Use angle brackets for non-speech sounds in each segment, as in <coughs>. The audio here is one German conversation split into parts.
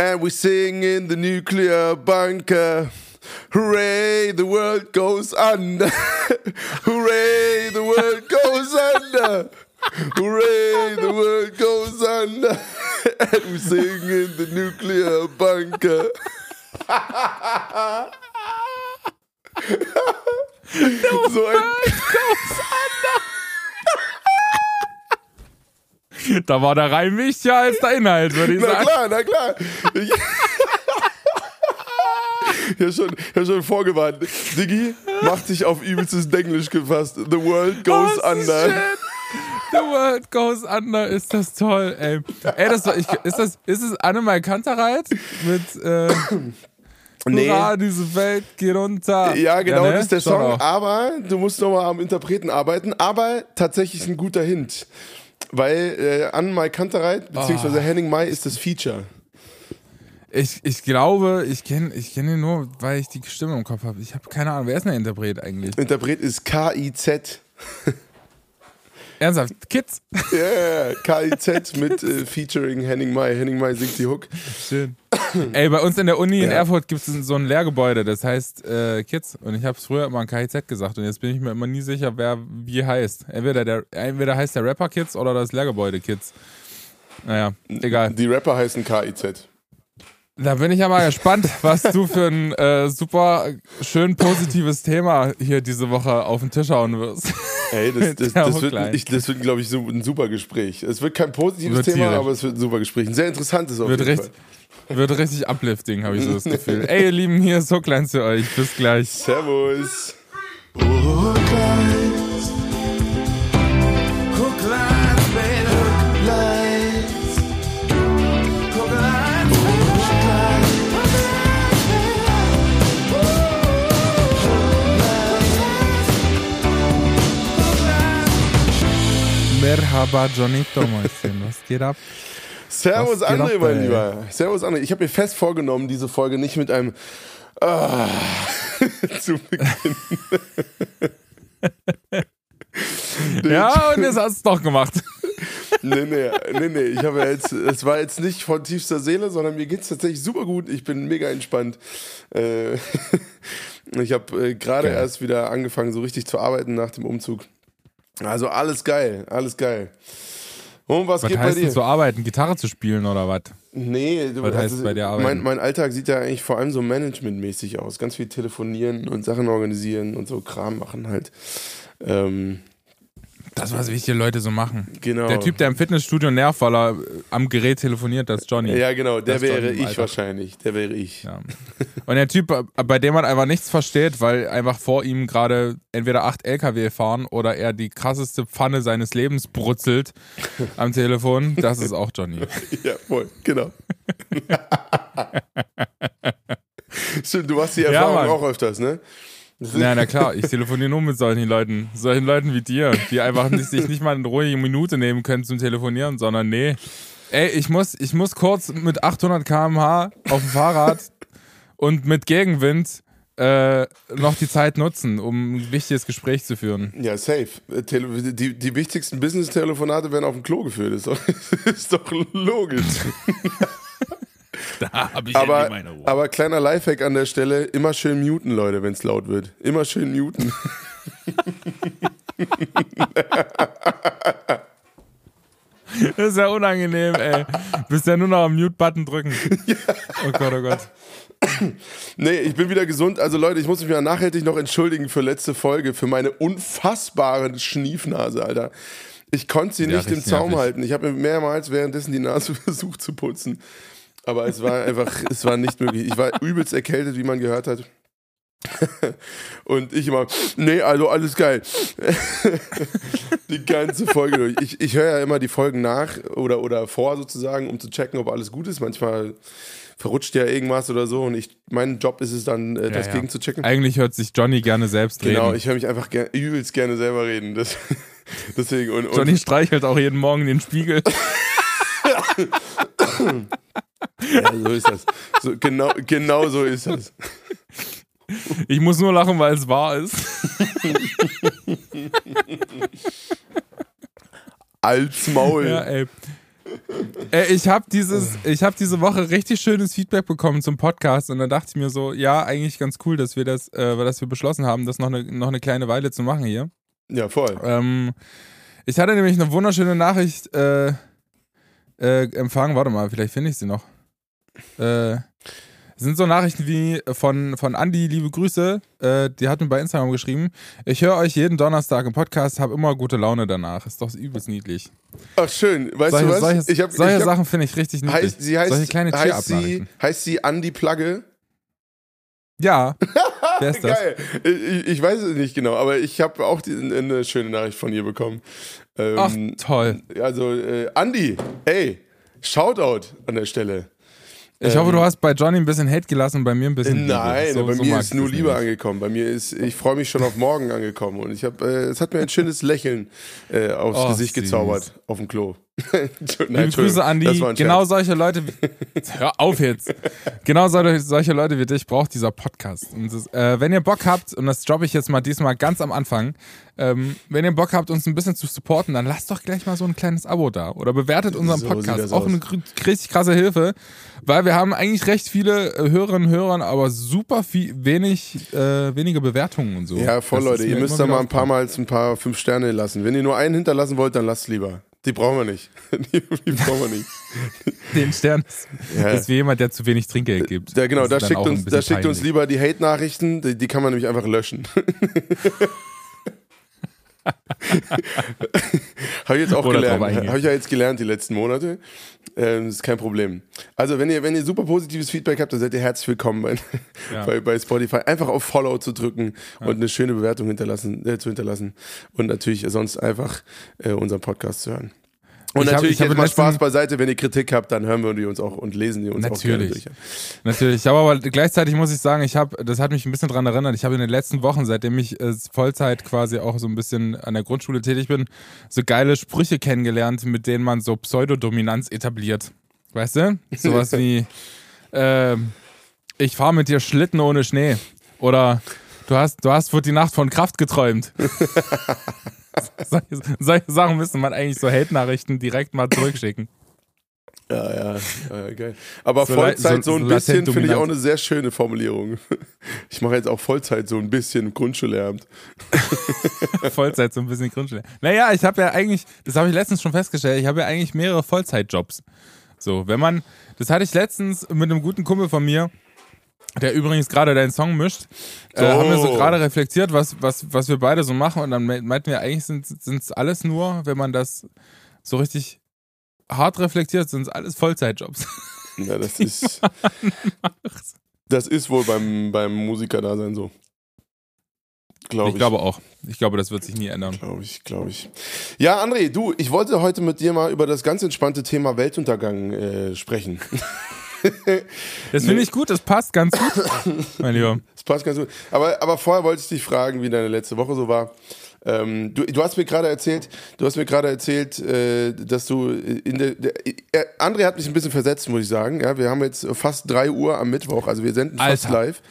and we sing in the nuclear bunker. Hooray, the world goes under. <laughs> Hooray, the world goes under. Hooray, the world goes under. <laughs> and we sing in the nuclear bunker. <laughs> the so ein Da war der Reim wichtiger als der Inhalt, würde ich Na sagen. klar, na klar. Ich, <laughs> habe schon, hab schon vorgewarnt. Diggi macht sich auf übelstes Denglisch gefasst. The world goes Oh, under. shit. The world goes under, ist das toll, ey. Ey, das war, ich, ist das, ist es Annemal Kantereit mit, äh, Nee. Hurra, diese Welt geht unter. Ja, genau, ne? das ist der Song. Aber du musst nochmal am Interpreten arbeiten. Aber tatsächlich ein guter Hint. Weil äh, Anne Mai Kantereit, beziehungsweise Ah. Henning Mai ist das Feature. Ich, ich glaube, ich kenne ich kenn ihn nur, weil ich die Stimme im Kopf habe. Ich habe keine Ahnung, wer ist denn der Interpret eigentlich? Interpret ist K-I-Z. <laughs> Ernsthaft, Kids? <laughs> Ja, yeah, K-I-Z mit äh, featuring Henning Mai. Henning Mai singt die Hook. Schön. Ey, bei uns in der Uni in Ja. Erfurt gibt es so ein Lehrgebäude, das heißt äh, Kids. Und ich habe es früher immer KIZ gesagt und jetzt bin ich mir immer nie sicher, wer wie heißt. Entweder, der, entweder heißt der Rapper Kids oder das Lehrgebäude Kids. Naja, egal. Die Rapper heißen K-I-Z. Da bin ich ja mal gespannt, was du für ein äh, super schön positives Thema hier diese Woche auf den Tisch hauen wirst. Ey, das, <laughs> das, das wird, ich, das wird glaube ich, so ein super Gespräch. Es wird kein positives Wird Thema, tierisch. aber es wird ein super Gespräch. Ein sehr interessantes auf Wird jeden richtig, wird richtig uplifting, habe ich so das <laughs> Gefühl. Ey, ihr Lieben, hier ist so klein zu euch. Bis gleich. Servus. Merhaba, Johnito, Mäuschen. Was geht ab? Servus Was geht André, ab, mein? Lieber. Servus André. Ich habe mir fest vorgenommen, diese Folge nicht mit einem ah, <laughs> zu beginnen. <laughs> Ja, und jetzt hast du es doch gemacht. <laughs> Nee, nee, nee, nee. Ich habe jetzt, es war jetzt nicht von tiefster Seele, sondern mir geht's tatsächlich super gut. Ich bin mega entspannt. Äh, ich habe äh, gerade Geil. erst wieder angefangen, so richtig zu arbeiten nach dem Umzug. Also alles geil, alles geil. Und was, Was geht bei heißt dir? denn zu arbeiten? Gitarre zu spielen oder was? Nee, du, Was heißt bei dir arbeiten? mein, mein Alltag sieht ja eigentlich vor allem so managementmäßig aus. Ganz viel telefonieren und Sachen organisieren und so Kram machen halt. Ähm, Das, was wichtige Leute so machen. genau. Der Typ, der im Fitnessstudio nervt, weil er äh, am Gerät telefoniert, das ist Johnny. Ja, genau, der wäre ich wahrscheinlich. Der wäre ich. Ja. Und der Typ, bei dem man einfach nichts versteht, weil einfach vor ihm gerade entweder acht LKW fahren oder er die krasseste Pfanne seines Lebens brutzelt <laughs> am Telefon, das ist auch Johnny. <laughs> Ja, voll, genau. <laughs> Stimmt, du machst die Ja, Erfahrung Mann. auch öfters, ne? Ja, na klar, ich telefoniere nur mit solchen Leuten. Solchen Leuten wie dir, die einfach nicht, sich nicht mal eine ruhige Minute nehmen können zum Telefonieren, sondern nee. Ey, ich muss, ich muss kurz mit 800 km/h auf dem Fahrrad und mit Gegenwind äh, noch die Zeit nutzen, um ein wichtiges Gespräch zu führen. Ja, safe. Tele die, die wichtigsten Business-Telefonate werden auf dem Klo geführt. Ist doch, <laughs> ist doch logisch. <laughs> Da habe ich Aber, aber kleiner Lifehack an der Stelle: immer schön muten, Leute, wenn es laut wird. Immer schön muten. <laughs> <laughs> Das ist ja unangenehm, ey. Bist ja nur noch am Mute-Button drücken. Oh Gott, oh Gott. <coughs> Nee, ich bin wieder gesund. Also Leute, ich muss mich mal nachhaltig noch entschuldigen für letzte Folge, für meine unfassbare Schniefnase, Alter. Ich konnte sie Ja, nicht im Zaum nervig. halten. Ich habe mir mehrmals währenddessen die Nase versucht zu putzen. Aber es war einfach, <laughs> es war nicht möglich. Ich war übelst erkältet, wie man gehört hat. <laughs> Und ich immer, nee, also alles geil. <laughs> die ganze Folge durch. Ich, ich höre ja immer die Folgen nach oder, oder vor sozusagen, um zu checken, ob alles gut ist. Manchmal verrutscht ja irgendwas oder so und ich, mein Job ist es dann, äh, das ja. gegen zu checken. Eigentlich hört sich Johnny gerne selbst Genau, reden. ich höre mich einfach ger übelst gerne selber reden. Das, deswegen und, und Johnny streichelt auch jeden Morgen den Spiegel. <laughs> ja, so ist das. So, genau, genau so ist das. Ich muss nur lachen, weil es wahr ist. Als Maul. Ja, ey. Ey, ich habe dieses, ich habe diese Woche richtig schönes Feedback bekommen zum Podcast und dann dachte ich mir so, ja, eigentlich ganz cool, dass wir das, äh, dass wir beschlossen haben, das noch eine, noch eine kleine Weile zu machen hier. Ja, voll. Ähm, ich hatte nämlich eine wunderschöne Nachricht äh, äh, empfangen. Warte mal, vielleicht finde ich sie noch. Äh, sind so Nachrichten wie von, von Andi, liebe Grüße. Äh, die hat mir bei Instagram geschrieben. Ich höre euch jeden Donnerstag im Podcast, habe immer gute Laune danach. Ist doch übelst niedlich. Ach, schön. Weißt solche du was? solche, ich hab, solche ich hab, Sachen finde ich richtig niedlich. heißt, sie heißt, solche kleine heißt, sie, heißt sie Andi Plagge? Ja. <laughs> Wer ist das? Geil. Ich, ich weiß es nicht genau, aber ich habe auch die, eine schöne Nachricht von ihr bekommen. Ähm, Ach, toll. Also, äh, Andi, ey, Shoutout an der Stelle. Ich hoffe, du hast bei Johnny ein bisschen Hate gelassen, bei mir ein bisschen. Ähm, Nein, So- bei so mir ist nur Liebe angekommen. Bei mir ist, ich freue mich schon auf morgen angekommen und ich habe, äh, es hat mir ein schönes Lächeln äh, aufs Oh, Gesicht süß. gezaubert auf dem Klo. <laughs> Nein, Liebe Grüße, Andi. Genau solche Leute wie. <laughs> Hör auf jetzt. Genau solche, solche Leute wie dich braucht dieser Podcast. Und das, äh, wenn ihr Bock habt, und das droppe ich jetzt mal diesmal ganz am Anfang, ähm, wenn ihr Bock habt, uns ein bisschen zu supporten, dann lasst doch gleich mal so ein kleines Abo da. Oder bewertet unseren So Podcast. Auch aus. eine richtig krasse Hilfe. Weil wir haben eigentlich recht viele äh, Hörerinnen und Hörer, aber super viel, wenig, äh, wenige Bewertungen und so. Ja, voll, Das Leute. Ihr müsst da mal ein paar Mal ein paar fünf Sterne lassen. Wenn ihr nur einen hinterlassen wollt, dann lasst lieber. Die brauchen wir nicht. <laughs> Die, die brauchen wir nicht. <laughs> Den Stern ist, Ja. ist wie jemand, der zu wenig Trinkgeld gibt. Da, genau, da schickt, uns, da schickt uns peinlich. lieber die Hate-Nachrichten, die, die kann man nämlich einfach löschen. <laughs> <laughs> Habe ich jetzt auch Oder gelernt. Habe ich ja jetzt gelernt die letzten Monate. Ähm, ist kein Problem. Also, wenn ihr, wenn ihr super positives Feedback habt, dann seid ihr herzlich willkommen bei, Ja. <laughs> bei, bei Spotify. Einfach auf Follow zu drücken und eine schöne Bewertung hinterlassen, äh, zu hinterlassen. Und natürlich sonst einfach äh, unseren Podcast zu hören. Und Ich natürlich ich hab jetzt mal Spaß beiseite, wenn ihr Kritik habt, dann hören wir die uns auch und lesen die uns auch gerne Natürlich. durch. Natürlich, aber, aber gleichzeitig muss ich sagen, ich habe, das hat mich ein bisschen daran erinnert, ich habe in den letzten Wochen, seitdem ich äh, Vollzeit quasi auch so ein bisschen an der Grundschule tätig bin, so geile Sprüche kennengelernt, mit denen man so Pseudodominanz etabliert. Weißt du? Sowas wie, <laughs> ähm, ich fahre mit dir Schlitten ohne Schnee. Oder du hast, du hast vor die Nacht von Kraft geträumt. <laughs> solche, solche Sachen müsste man eigentlich so Hate-Nachrichten direkt mal zurückschicken. Ja, ja, ja, geil. Aber So Vollzeit so, so- ein bisschen finde ich auch eine sehr schöne Formulierung. Ich mache jetzt auch Vollzeit so ein bisschen Grundschullehramt. <laughs> Vollzeit so ein bisschen Grundschule. Naja, ich habe ja eigentlich, das habe ich letztens schon festgestellt, ich habe ja eigentlich mehrere Vollzeitjobs. So, wenn man, das hatte ich letztens mit einem guten Kumpel von mir, der übrigens gerade deinen Song mischt, äh, So. haben wir so gerade reflektiert, was, was, was wir beide so machen und dann me- meinten wir, eigentlich sind es alles nur, wenn man das so richtig hart reflektiert, sind es alles Vollzeitjobs. <laughs> Ja, das ist. Das ist wohl beim, beim Musiker-Dasein so. Glaube ich. Ich glaube auch. Ich glaube, das wird sich nie ändern. Glaube ich, glaube ich. Ja, André, du, ich wollte heute mit dir mal über das ganz entspannte Thema Weltuntergang äh, sprechen. <laughs> <laughs> Das finde ich gut, das passt ganz gut, <laughs> mein Lieber. Das passt ganz gut. Aber, aber vorher wollte ich dich fragen, wie deine letzte Woche so war. Ähm, du, du hast mir gerade erzählt, du hast mir gerade erzählt, äh, dass du in der, der äh, André hat mich ein bisschen versetzt, muss ich sagen. Ja, wir haben jetzt fast 3 Uhr am Mittwoch, also wir senden fast Alter. live.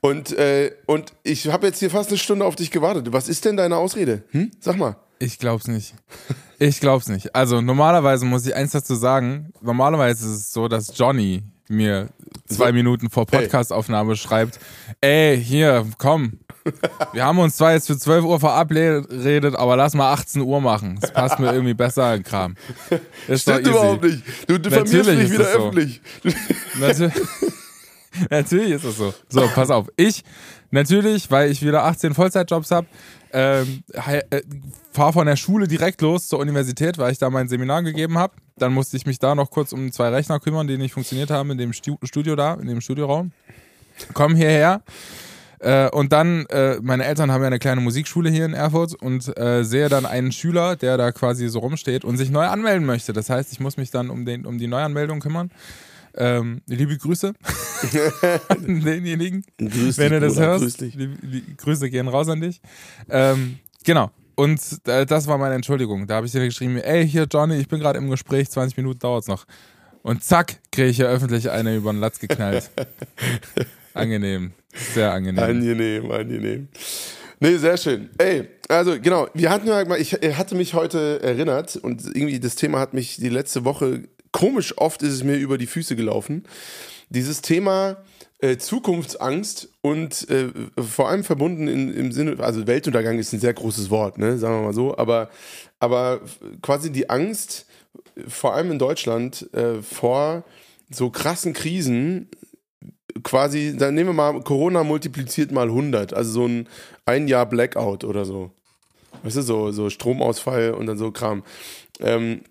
Und, äh, und ich habe jetzt hier fast eine Stunde auf dich gewartet. Was ist denn deine Ausrede? Hm? Sag mal. Ich glaub's nicht. <laughs> Ich glaub's nicht. Also normalerweise muss ich eins dazu sagen. Normalerweise ist es so, dass Johnny mir zwei. Minuten vor Podcastaufnahme schreibt, ey, hier, komm. <laughs> Wir haben uns zwar jetzt für 12 Uhr verabredet, aber lass mal 18 Uhr machen. Das passt mir irgendwie besser in Kram. <laughs> Ist Stimmt überhaupt nicht. Du diffamierst mich wieder das so. <laughs> <laughs> Natürlich, ist es so. So, pass auf. Ich, natürlich, weil ich wieder 18 Vollzeitjobs habe, ähm, äh, fahre von der Schule direkt los zur Universität, weil ich da mein Seminar gegeben habe. Dann musste ich mich da noch kurz um zwei Rechner kümmern, die nicht funktioniert haben in dem Stu Studio da, in dem Studioraum. Komm hierher. Äh, und dann, äh, meine Eltern haben ja eine kleine Musikschule hier in Erfurt und äh, sehe dann einen Schüler, der da quasi so rumsteht und sich neu anmelden möchte. Das heißt, ich muss mich dann um, den, um die Neuanmeldung kümmern. Ähm, liebe Grüße <laughs> an denjenigen, Grüß wenn dich, du das Bruder, hörst. grüß dich. Die, die Grüße gehen raus an dich. Ähm, genau. Und äh, das war meine Entschuldigung. Da habe ich dir geschrieben, ey, hier Johnny, ich bin gerade im Gespräch, 20 Minuten dauert's noch. Und zack, kriege ich hier öffentlich eine über den Latz geknallt. <laughs> angenehm. Sehr angenehm. Angenehm, angenehm. Nee, sehr schön. Ey, also genau, wir hatten ja mal, ich hatte mich heute erinnert und irgendwie das Thema hat mich die letzte Woche komisch oft ist es mir über die Füße gelaufen. Dieses Thema äh, Zukunftsangst und äh, vor allem verbunden in, im Sinne, also Weltuntergang ist ein sehr großes Wort, ne, sagen wir mal so, aber, aber quasi die Angst, vor allem in Deutschland, äh, vor so krassen Krisen, quasi, dann nehmen wir mal Corona multipliziert mal 100, also so ein ein Jahr Blackout oder so. Weißt du, so, so Stromausfall und dann so Kram. Ähm,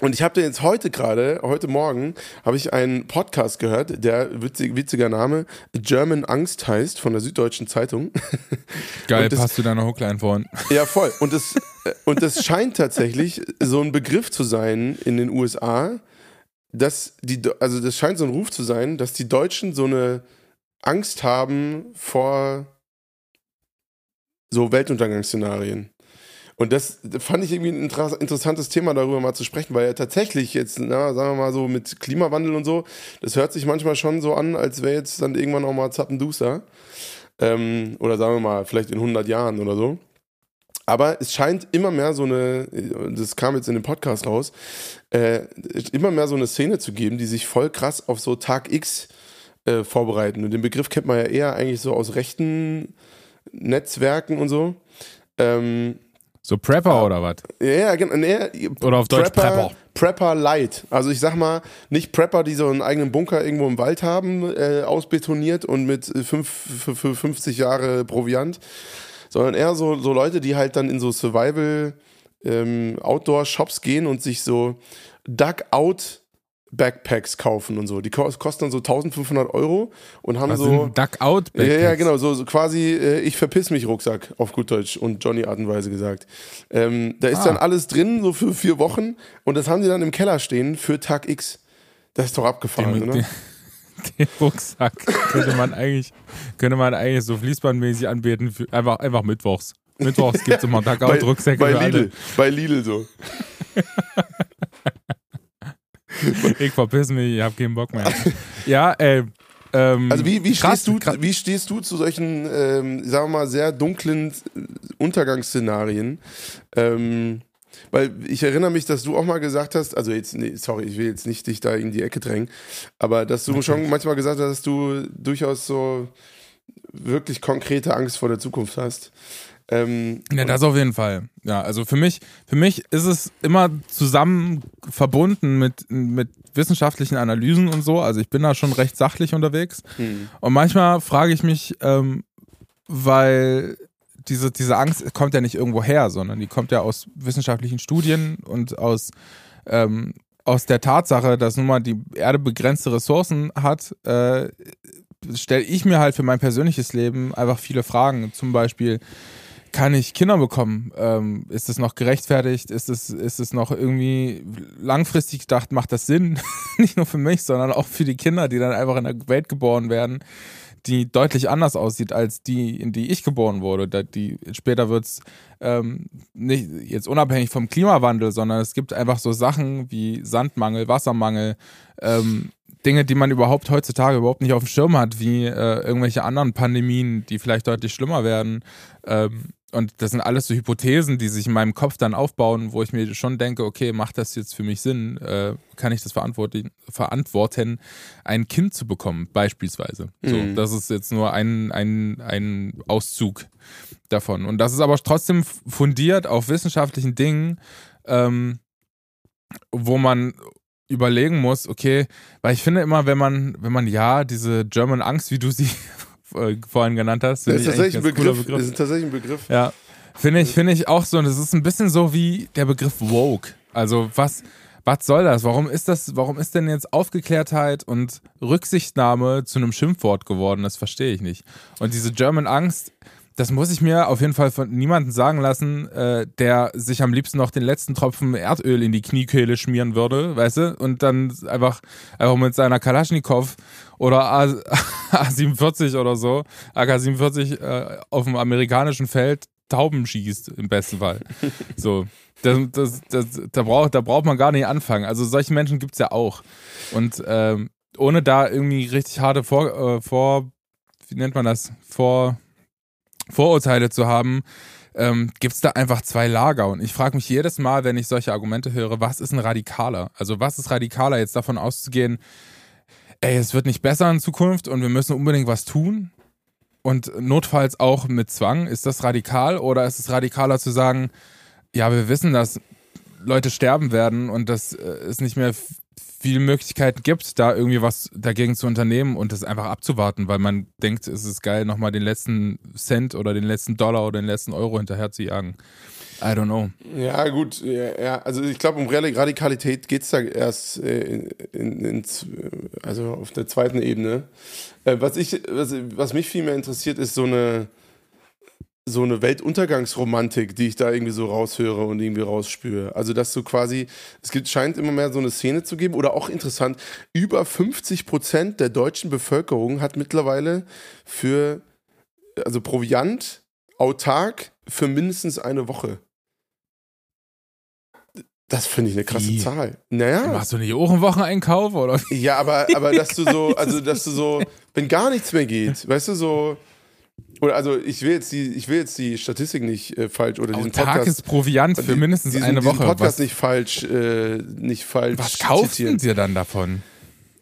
und ich habe da jetzt heute gerade, heute Morgen, habe ich einen Podcast gehört, der witzig, witziger Name German Angst heißt, von der Süddeutschen Zeitung. <laughs> Geil, das, passt du deiner Hookline vorhin. <laughs> Ja, voll. Und das, und das scheint tatsächlich so ein Begriff zu sein in den USA, dass die, also das scheint so ein Ruf zu sein, dass die Deutschen so eine Angst haben vor so Weltuntergangsszenarien. Und das fand ich irgendwie ein interessantes Thema, darüber mal zu sprechen, weil ja tatsächlich jetzt, na, sagen wir mal so, mit Klimawandel und so, das hört sich manchmal schon so an, als wäre jetzt dann irgendwann auch mal Zappenduster. Ähm, oder sagen wir mal, vielleicht in 100 Jahren oder so. Aber es scheint immer mehr so eine, das kam jetzt in dem Podcast raus, äh, immer mehr so eine Szene zu geben, die sich voll krass auf so Tag X äh, vorbereiten. Und den Begriff kennt man ja eher eigentlich so aus rechten Netzwerken und so. Ähm, so Prepper ah, oder was? Ja, genau. Nee, oder auf Deutsch Prepper. Prepper Light. Also ich sag mal, nicht Prepper, die so einen eigenen Bunker irgendwo im Wald haben, äh, ausbetoniert und mit fünf, für, für 50 Jahre Proviant, sondern eher so, so Leute, die halt dann in so Survival ähm, Outdoor-Shops gehen und sich so Duck-Out Backpacks kaufen und so. Die kosten dann so 1500 Euro und haben Was so. Duck-Out Backpacks? Ja, ja, genau. So, so quasi, äh, ich verpiss mich Rucksack, auf gut Deutsch und Johnny Art und Weise gesagt. Ähm, da ist ah. dann alles drin, so für vier Wochen und das haben die dann im Keller stehen für Tag X. Das ist doch abgefahren, den, oder? Den, <laughs> den Rucksack könnte man eigentlich, könnte man eigentlich so fließbandmäßig anbieten, für, einfach, einfach mittwochs. Mittwochs gibt es immer <laughs> Duck-Out-Rucksäcke bei, bei Lidl, Bei Lidl so. <laughs> <laughs> ich verpiss mich, ich hab keinen Bock mehr. Ja, ey. Ähm, also wie, wie, stehst du, wie stehst du zu solchen, ähm, sagen wir mal, sehr dunklen Untergangsszenarien? Ähm, weil ich erinnere mich, dass du auch mal gesagt hast, also jetzt, nee, sorry, ich will jetzt nicht dich da in die Ecke drängen, aber dass du okay. schon manchmal gesagt hast, dass du durchaus so wirklich konkrete Angst vor der Zukunft hast. Ähm, ja, das auf jeden Fall. Ja, also für mich, für mich ist es immer zusammen verbunden mit, mit wissenschaftlichen Analysen und so. Also ich bin da schon recht sachlich unterwegs. Hm. Und manchmal frage ich mich, ähm, weil diese, diese Angst kommt ja nicht irgendwo her, sondern die kommt ja aus wissenschaftlichen Studien und aus, ähm, aus der Tatsache, dass nun mal die Erde begrenzte Ressourcen hat, äh, stelle ich mir halt für mein persönliches Leben einfach viele Fragen. Zum Beispiel, kann ich Kinder bekommen? Ähm, ist es noch gerechtfertigt? Ist es, ist noch irgendwie langfristig gedacht, macht das Sinn? <laughs> Nicht nur für mich, sondern auch für die Kinder, die dann einfach in der Welt geboren werden, die deutlich anders aussieht als die, in die ich geboren wurde. Die, später wird es ähm, nicht jetzt unabhängig vom Klimawandel, sondern es gibt einfach so Sachen wie Sandmangel, Wassermangel, ähm, Dinge, die man überhaupt heutzutage überhaupt nicht auf dem Schirm hat, wie äh, irgendwelche anderen Pandemien, die vielleicht deutlich schlimmer werden. Ähm, und das sind alles so Hypothesen, die sich in meinem Kopf dann aufbauen, wo ich mir schon denke, okay, macht das jetzt für mich Sinn? Äh, kann ich das verantworten, verantworten, ein Kind zu bekommen, beispielsweise? So, mhm. das ist jetzt nur ein, ein, ein Auszug davon. Und das ist aber trotzdem fundiert auf wissenschaftlichen Dingen, ähm, wo man überlegen muss, okay, weil ich finde immer, wenn man, wenn man ja diese German Angst, wie du sie äh, vorhin genannt hast. Das ist tatsächlich ein Begriff. Begriff. Das ist tatsächlich ein Begriff. Ja. Finde ich, finde ich auch so. Und es ist ein bisschen so wie der Begriff woke. Also was, was soll das? Warum ist das, warum ist denn jetzt Aufgeklärtheit und Rücksichtnahme zu einem Schimpfwort geworden? Das verstehe ich nicht. Und diese German Angst, das muss ich mir auf jeden Fall von niemandem sagen lassen, äh, der sich am liebsten noch den letzten Tropfen Erdöl in die Kniekehle schmieren würde, weißt du? Und dann einfach, einfach mit seiner Kalaschnikow oder A, <laughs> A47 oder so, AK-47 äh, auf dem amerikanischen Feld Tauben schießt, im besten Fall. <laughs> So. Das, das, das, da, braucht, da braucht man gar nicht anfangen. Also solche Menschen gibt es ja auch. Und ähm, ohne da irgendwie richtig harte Vor, äh, Vor, wie nennt man das? Vor Vorurteile zu haben, ähm, gibt es da einfach zwei Lager. Und ich frage mich jedes Mal, wenn ich solche Argumente höre, was ist ein Radikaler? Also was ist radikaler, jetzt davon auszugehen, ey, es wird nicht besser in Zukunft und wir müssen unbedingt was tun? Und notfalls auch mit Zwang, ist das radikal oder ist es radikaler zu sagen, ja, wir wissen, dass Leute sterben werden und dass äh, es nicht mehr viele Möglichkeiten gibt, da irgendwie was dagegen zu unternehmen und das einfach abzuwarten, weil man denkt, es ist geil, nochmal den letzten Cent oder den letzten Dollar oder den letzten Euro hinterher zu jagen. I don't know. Ja, gut, ja, also ich glaube, um Radikalität geht es da erst äh, in, in, in, also auf der zweiten Ebene. Äh, was, ich, was, was mich viel mehr interessiert, ist so eine so eine Weltuntergangsromantik, die ich da irgendwie so raushöre und irgendwie rausspüre. Also, dass du quasi, es gibt, scheint immer mehr so eine Szene zu geben oder auch interessant, über 50 Prozent der deutschen Bevölkerung hat mittlerweile für, also Proviant, autark für mindestens eine Woche. Das finde ich eine krasse Wie? Zahl. Naja. Machst du nicht auch einen Wocheneinkauf oder? Ja, aber, aber dass du so, <laughs> also dass du so, wenn gar nichts mehr geht, weißt du, so, oder also ich will jetzt die, ich will jetzt die Statistik nicht äh, falsch oder diesen Podcast, Tagesproviant für mindestens diesen, eine diesen Woche. Podcast Was, nicht falsch, äh, nicht falsch. was kaufen zitieren. sie dann davon?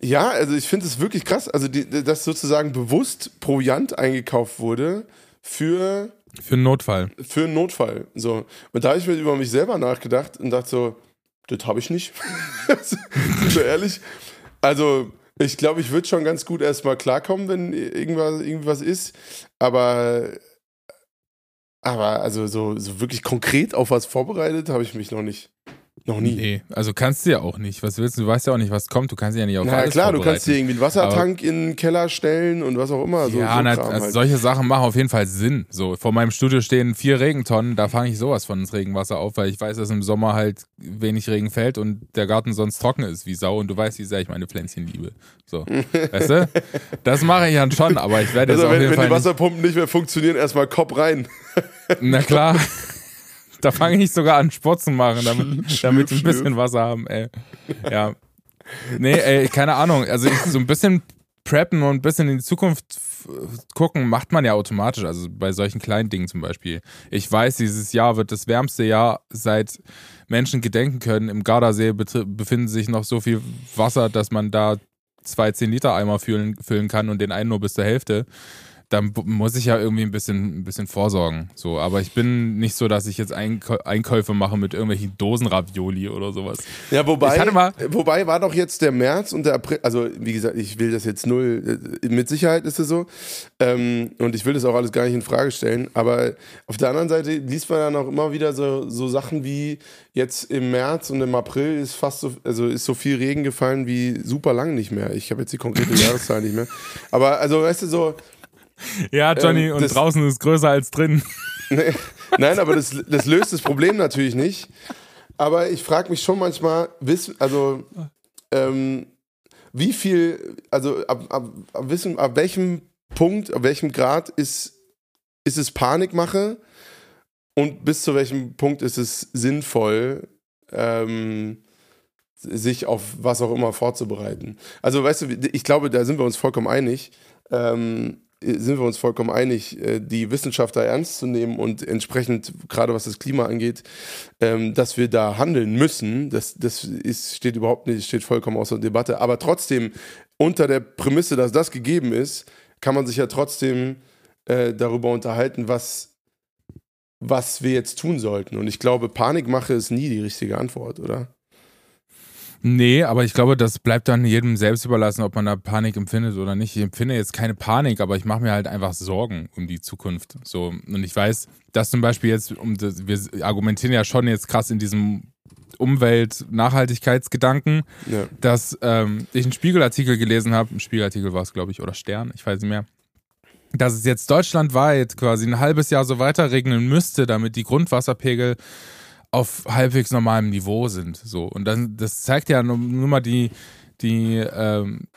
Ja, also ich finde es wirklich krass, also die, dass sozusagen bewusst Proviant eingekauft wurde für Für einen Notfall. für einen Notfall. So. Und da habe ich mir über mich selber nachgedacht und dachte so, das habe ich nicht. <laughs> Sind wir ehrlich? Also, ich glaube, ich würde schon ganz gut erstmal klarkommen, wenn irgendwas, irgendwas ist. Aber, aber also so, so wirklich konkret auf was vorbereitet habe ich mich noch nicht. Noch nie. Nee, also kannst du ja auch nicht. Was willst du? Du weißt ja auch nicht, was kommt. Du kannst ja nicht auf Na ja, alles klar, du kannst dir irgendwie einen Wassertank in den Keller stellen und was auch immer. So, ja, so na, also halt. solche Sachen machen auf jeden Fall Sinn. So, vor meinem Studio stehen vier Regentonnen, da fange ich sowas von ins Regenwasser auf, weil ich weiß, dass im Sommer halt wenig Regen fällt und der Garten sonst trocken ist wie Sau und du weißt, wie sehr ich meine Pflänzchen liebe. So, <laughs> weißt du? Das mache ich dann schon, aber ich werde jetzt Also auf wenn, jeden wenn Fall die nicht, Wasserpumpen nicht mehr funktionieren, erstmal Kopf rein. Na klar. <laughs> <laughs> Da fange ich sogar an, Sport zu machen, damit, damit wir ein bisschen Wasser haben, ey. Ja. Nee, ey, keine Ahnung. Also ich, so ein bisschen preppen und ein bisschen in die Zukunft gucken, macht man ja automatisch. Also bei solchen kleinen Dingen zum Beispiel. Ich weiß, dieses Jahr wird das wärmste Jahr seit Menschen gedenken können. Im Gardasee befinden sich noch so viel Wasser, dass man da zwei 10-Liter-Eimer füllen, füllen kann und den einen nur bis zur Hälfte dann muss ich ja irgendwie ein bisschen, ein bisschen vorsorgen. So, aber ich bin nicht so, dass ich jetzt Einkäufe mache mit irgendwelchen Dosenravioli oder sowas. Ja, wobei, mal- wobei war doch jetzt der März und der April, also wie gesagt, ich will das jetzt null, äh, mit Sicherheit ist es so ähm, und ich will das auch alles gar nicht in Frage stellen, aber auf der anderen Seite liest man dann auch immer wieder so, so Sachen wie jetzt im März und im April ist fast so, also ist so viel Regen gefallen wie super lang nicht mehr. Ich habe jetzt die konkrete <laughs> Jahreszahl nicht mehr, aber also weißt du so, Ja, Johnny, Ähm, und das- draußen ist größer als drin. Nee, Nein, aber das, das löst das Problem natürlich nicht. Aber ich frage mich schon manchmal, wissen, also ähm, wie viel, also ab, ab, ab, wissen, ab welchem Punkt, ab welchem Grad ist, ist es Panikmache und bis zu welchem Punkt ist es sinnvoll, ähm, sich auf was auch immer vorzubereiten. Also weißt du, ich glaube, da sind wir uns vollkommen einig. Ähm, sind wir uns vollkommen einig, äh, die Wissenschaftler ernst zu nehmen und entsprechend, gerade was das Klima angeht, ähm, dass wir da handeln müssen. Das, das ist, steht überhaupt nicht, steht vollkommen außer Debatte. Aber trotzdem, unter der Prämisse, dass das gegeben ist, kann man sich ja trotzdem äh, darüber unterhalten, was, was wir jetzt tun sollten. Und ich glaube, Panikmache ist nie die richtige Antwort, oder? Nee, aber ich glaube, das bleibt dann jedem selbst überlassen, ob man da Panik empfindet oder nicht. Ich empfinde jetzt keine Panik, aber ich mache mir halt einfach Sorgen um die Zukunft. So, und ich weiß, dass zum Beispiel jetzt, um das, wir argumentieren ja schon jetzt krass in diesem Umwelt-Nachhaltigkeitsgedanken, Ja. dass ähm, ich einen Spiegelartikel gelesen habe, ein Spiegelartikel war es, glaube ich, oder Stern, ich weiß nicht mehr, dass es jetzt deutschlandweit quasi ein halbes Jahr so weiter regnen müsste, damit die Grundwasserpegel auf halbwegs normalem Niveau sind. So. Und dann, das zeigt ja nur, nur mal die, die, ähm,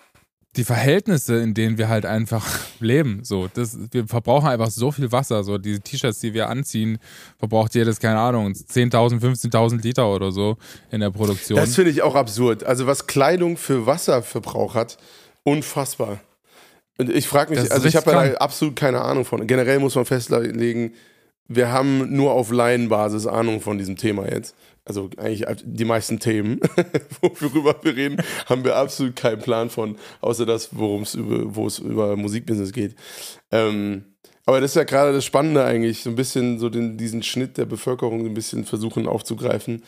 die Verhältnisse, in denen wir halt einfach <laughs> leben. So, das, wir verbrauchen einfach so viel Wasser. So, diese T-Shirts, die wir anziehen, verbraucht jedes, keine Ahnung, 10.000, 15.000 Liter oder so in der Produktion. Das finde ich auch absurd. Also was Kleidung für Wasserverbrauch hat, unfassbar. Und ich frage mich, Das also ich habe da absolut keine Ahnung von. Generell muss man festlegen, wir haben nur auf Laienbasis Ahnung von diesem Thema jetzt. Also eigentlich die meisten Themen, <laughs> worüber wir reden, haben wir absolut keinen Plan von, außer das, worum es über, wo es über Musikbusiness geht. Ähm, aber das ist ja gerade das Spannende eigentlich, so ein bisschen so den, diesen Schnitt der Bevölkerung ein bisschen versuchen aufzugreifen.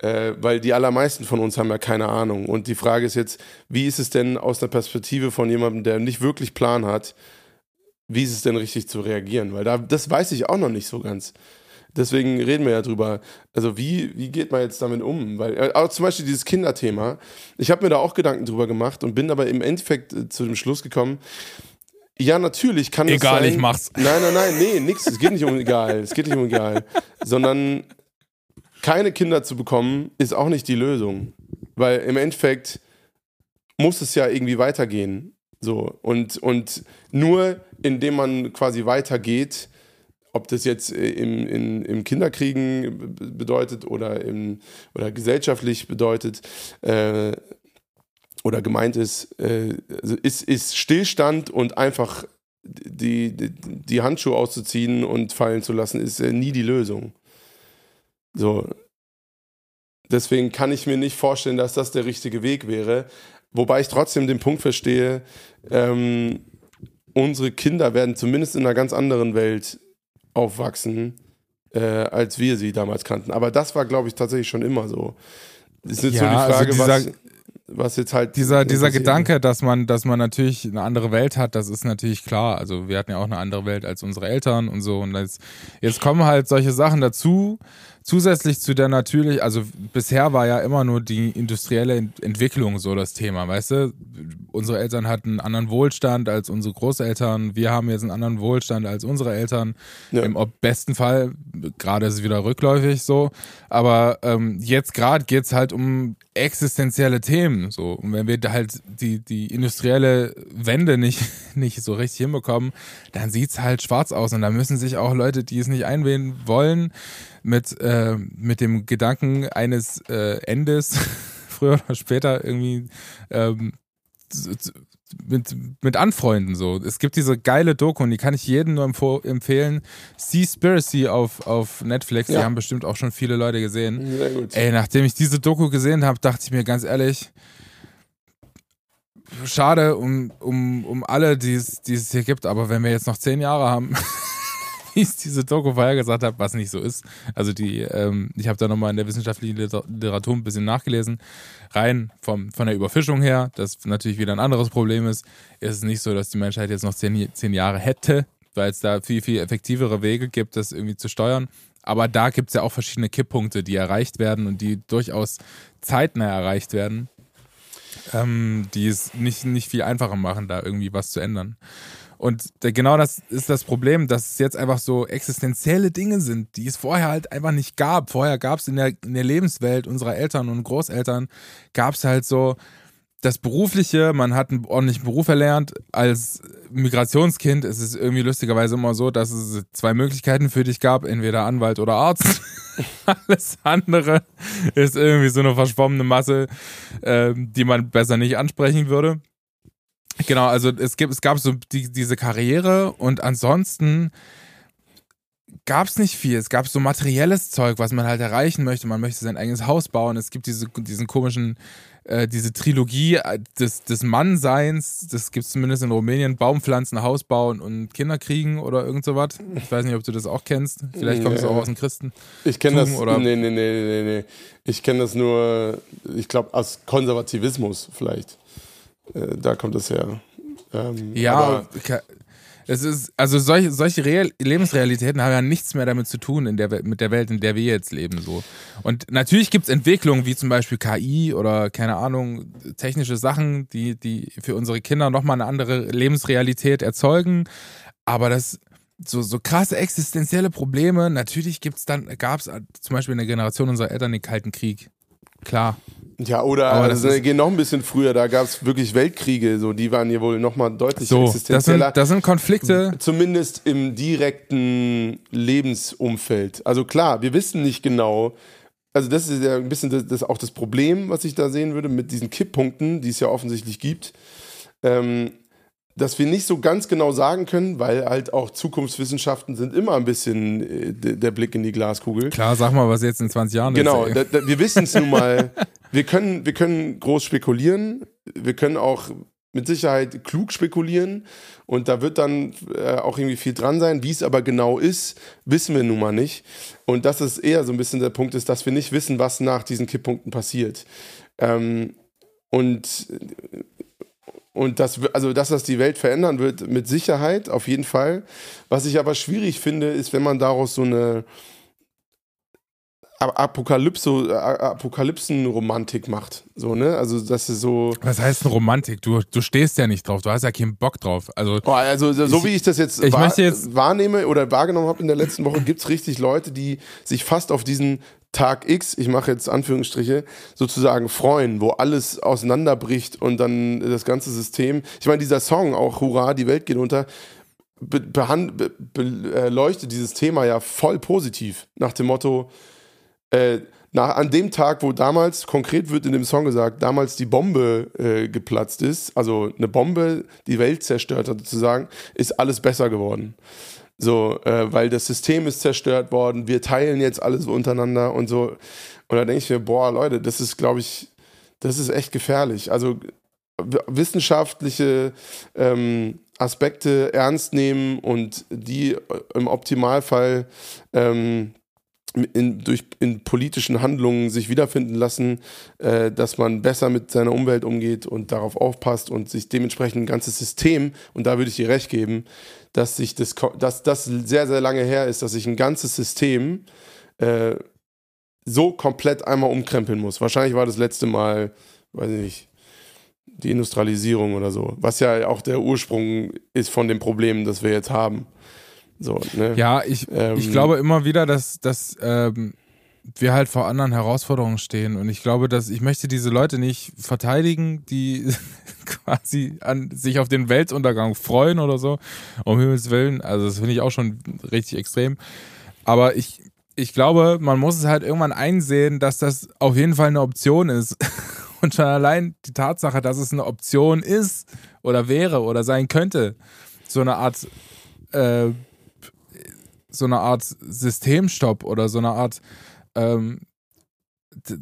Äh, weil die allermeisten von uns haben ja keine Ahnung. Und die Frage ist jetzt, wie ist es denn aus der Perspektive von jemandem, der nicht wirklich Plan hat, wie ist es denn richtig zu reagieren? Weil da, das weiß ich auch noch nicht so ganz. Deswegen reden wir ja drüber. Also wie, wie geht man jetzt damit um? Weil äh, auch zum Beispiel dieses Kinderthema. Ich habe mir da auch Gedanken drüber gemacht und bin aber im Endeffekt äh, zu dem Schluss gekommen. Ja, natürlich kann egal, das sein. ich mach's. Nein, nein, nein, nee, nix. Es geht nicht um egal. Es geht nicht um egal. Sondern keine Kinder zu bekommen, ist auch nicht die Lösung. Weil im Endeffekt muss es ja irgendwie weitergehen. So. Und, und nur indem man quasi weitergeht, ob das jetzt äh, im, in, im Kinderkriegen bedeutet oder, im, oder gesellschaftlich bedeutet äh, oder gemeint ist, äh, also ist, ist Stillstand und einfach die, die, die, Handschuhe auszuziehen und fallen zu lassen, ist äh, nie die Lösung. So. Deswegen kann ich mir nicht vorstellen, dass das der richtige Weg wäre. Wobei ich trotzdem den Punkt verstehe, ähm, unsere Kinder werden zumindest in einer ganz anderen Welt aufwachsen, äh, als wir sie damals kannten. Aber das war, glaube ich, tatsächlich schon immer so. Ist jetzt ja, so die also Frage, also dieser, was, was jetzt halt. Dieser, dieser Gedanke, dass man, dass man natürlich eine andere Welt hat, das ist natürlich klar. Also wir hatten ja auch eine andere Welt als unsere Eltern und so. Und jetzt, jetzt kommen halt solche Sachen dazu, zusätzlich zu der natürlich, also bisher war ja immer nur die industrielle Entwicklung so das Thema, weißt du? Unsere Eltern hatten einen anderen Wohlstand als unsere Großeltern, wir haben jetzt einen anderen Wohlstand als unsere Eltern. Ja. Im besten Fall, gerade ist es wieder rückläufig so, aber ähm, jetzt gerade geht es halt um existenzielle Themen. So. Und wenn wir halt die, die industrielle Wende nicht, <laughs> nicht so richtig hinbekommen, dann sieht es halt schwarz aus. Und da müssen sich auch Leute, die es nicht einwählen wollen, mit, äh, mit dem Gedanken eines äh, Endes, <laughs> früher oder später, irgendwie ähm, mit, mit anfreunden. So. Es gibt diese geile Doku und die kann ich jedem nur empfehlen. Seaspiracy auf, auf Netflix, ja. die haben bestimmt auch schon viele Leute gesehen. Sehr gut. Ey, nachdem ich diese Doku gesehen habe, dachte ich mir ganz ehrlich, schade um, um, um alle, die es hier gibt, aber wenn wir jetzt noch zehn Jahre haben, <laughs> es diese Doku vorher gesagt hat, was nicht so ist. Also die, ähm, ich habe da nochmal in der wissenschaftlichen Literatur ein bisschen nachgelesen. Rein vom, von der Überfischung her, das natürlich wieder ein anderes Problem ist, ist es nicht so, dass die Menschheit jetzt noch zehn, zehn Jahre hätte, weil es da viel, viel effektivere Wege gibt, das irgendwie zu steuern. Aber da gibt es ja auch verschiedene Kipppunkte, die erreicht werden und die durchaus zeitnah erreicht werden, ähm, die es nicht, nicht viel einfacher machen, da irgendwie was zu ändern. Und genau das ist das Problem, dass es jetzt einfach so existenzielle Dinge sind, die es vorher halt einfach nicht gab. Vorher gab es in der, in der Lebenswelt unserer Eltern und Großeltern, gab es halt so das Berufliche, man hat einen ordentlichen Beruf erlernt. Als Migrationskind ist es irgendwie lustigerweise immer so, dass es zwei Möglichkeiten für dich gab, entweder Anwalt oder Arzt. <laughs> Alles andere ist irgendwie so eine verschwommene Masse, äh, die man besser nicht ansprechen würde. Genau, also es, gibt, es gab so die, diese Karriere und ansonsten gab es nicht viel. Es gab so materielles Zeug, was man halt erreichen möchte. Man möchte sein eigenes Haus bauen. Es gibt diese, diesen komischen, äh, diese Trilogie äh, des, des Mannseins. Das gibt es zumindest in Rumänien. Baumpflanzen, Haus bauen und Kinder kriegen oder irgend sowas. Ich weiß nicht, ob du das auch kennst. Vielleicht kommst nee. du auch aus dem Christen. Ich kenne das. Oder? Nee, nee, nee, nee, nee. Ich kenne das nur, ich glaube, aus Konservativismus vielleicht. Äh, da kommt es her. Ähm, ja, es ist, also solche, solche Real Lebensrealitäten haben ja nichts mehr damit zu tun in der, mit der Welt, in der wir jetzt leben. So. Und natürlich gibt es Entwicklungen wie zum Beispiel KI oder keine Ahnung, technische Sachen, die, die für unsere Kinder nochmal eine andere Lebensrealität erzeugen. Aber das, so, so krasse existenzielle Probleme, natürlich gibt's dann, gab es zum Beispiel in der Generation unserer Eltern den Kalten Krieg. Klar. Ja, oder Aber also, gehen noch ein bisschen früher, da gab es wirklich Weltkriege, so die waren ja wohl nochmal deutlich so, existenzieller. Das sind, das sind Konflikte. Zumindest im direkten Lebensumfeld. Also klar, wir wissen nicht genau, also das ist ja ein bisschen das, das auch das Problem, was ich da sehen würde, mit diesen Kipppunkten, die es ja offensichtlich gibt. Ähm, dass wir nicht so ganz genau sagen können, weil halt auch Zukunftswissenschaften sind immer ein bisschen äh, der Blick in die Glaskugel. Klar, sag mal, was jetzt in 20 Jahren genau, ist. Genau, wir wissen es nun mal. <laughs> wir, können, wir können groß spekulieren. Wir können auch mit Sicherheit klug spekulieren und da wird dann äh, auch irgendwie viel dran sein. Wie es aber genau ist, wissen wir nun mal nicht. Und das ist eher so ein bisschen der Punkt ist, dass wir nicht wissen, was nach diesen Kipppunkten passiert. Ähm, und und das, also, dass das die Welt verändern wird, mit Sicherheit, auf jeden Fall. Was ich aber schwierig finde, ist, wenn man daraus so eine, Apokalypse, Apokalypsen-Romantik macht. So, ne? Also, das ist so. Was heißt eine Romantik? Du, du stehst ja nicht drauf, du hast ja keinen Bock drauf. Also, oh, also so ich, wie ich das jetzt, ich wahr, jetzt wahrnehme oder wahrgenommen habe in der letzten Woche, gibt es richtig Leute, die sich fast auf diesen Tag X, ich mache jetzt Anführungsstriche, sozusagen freuen, wo alles auseinanderbricht und dann das ganze System. Ich meine, dieser Song, auch Hurra, die Welt geht unter, beleuchtet dieses Thema ja voll positiv. Nach dem Motto, äh, nach, an dem Tag, wo damals, konkret wird in dem Song gesagt, damals die Bombe äh, geplatzt ist, also eine Bombe die Welt zerstört hat sozusagen, ist alles besser geworden. So, äh, weil das System ist zerstört worden, wir teilen jetzt alles untereinander und so. Und da denke ich mir, boah, Leute, das ist, glaube ich, das ist echt gefährlich. Also wissenschaftliche ähm, Aspekte ernst nehmen und die im Optimalfall ähm, in, durch, in politischen Handlungen sich wiederfinden lassen, äh, dass man besser mit seiner Umwelt umgeht und darauf aufpasst und sich dementsprechend ein ganzes System, und da würde ich dir recht geben, dass sich das, dass das sehr, sehr lange her ist, dass sich ein ganzes System äh, so komplett einmal umkrempeln muss. Wahrscheinlich war das letzte Mal, weiß ich nicht, die Industrialisierung oder so, was ja auch der Ursprung ist von den Problemen, das wir jetzt haben. So, ne? Ja, ich, ähm, ich glaube immer wieder, dass, dass ähm, wir halt vor anderen Herausforderungen stehen. Und ich glaube, dass ich möchte diese Leute nicht verteidigen, die <laughs> quasi an sich auf den Weltuntergang freuen oder so, um Himmels Willen. Also das finde ich auch schon richtig extrem. Aber ich, ich glaube, man muss es halt irgendwann einsehen, dass das auf jeden Fall eine Option ist. <laughs> Und schon allein die Tatsache, dass es eine Option ist oder wäre oder sein könnte, so eine Art äh, so eine Art Systemstopp oder so eine Art, ähm,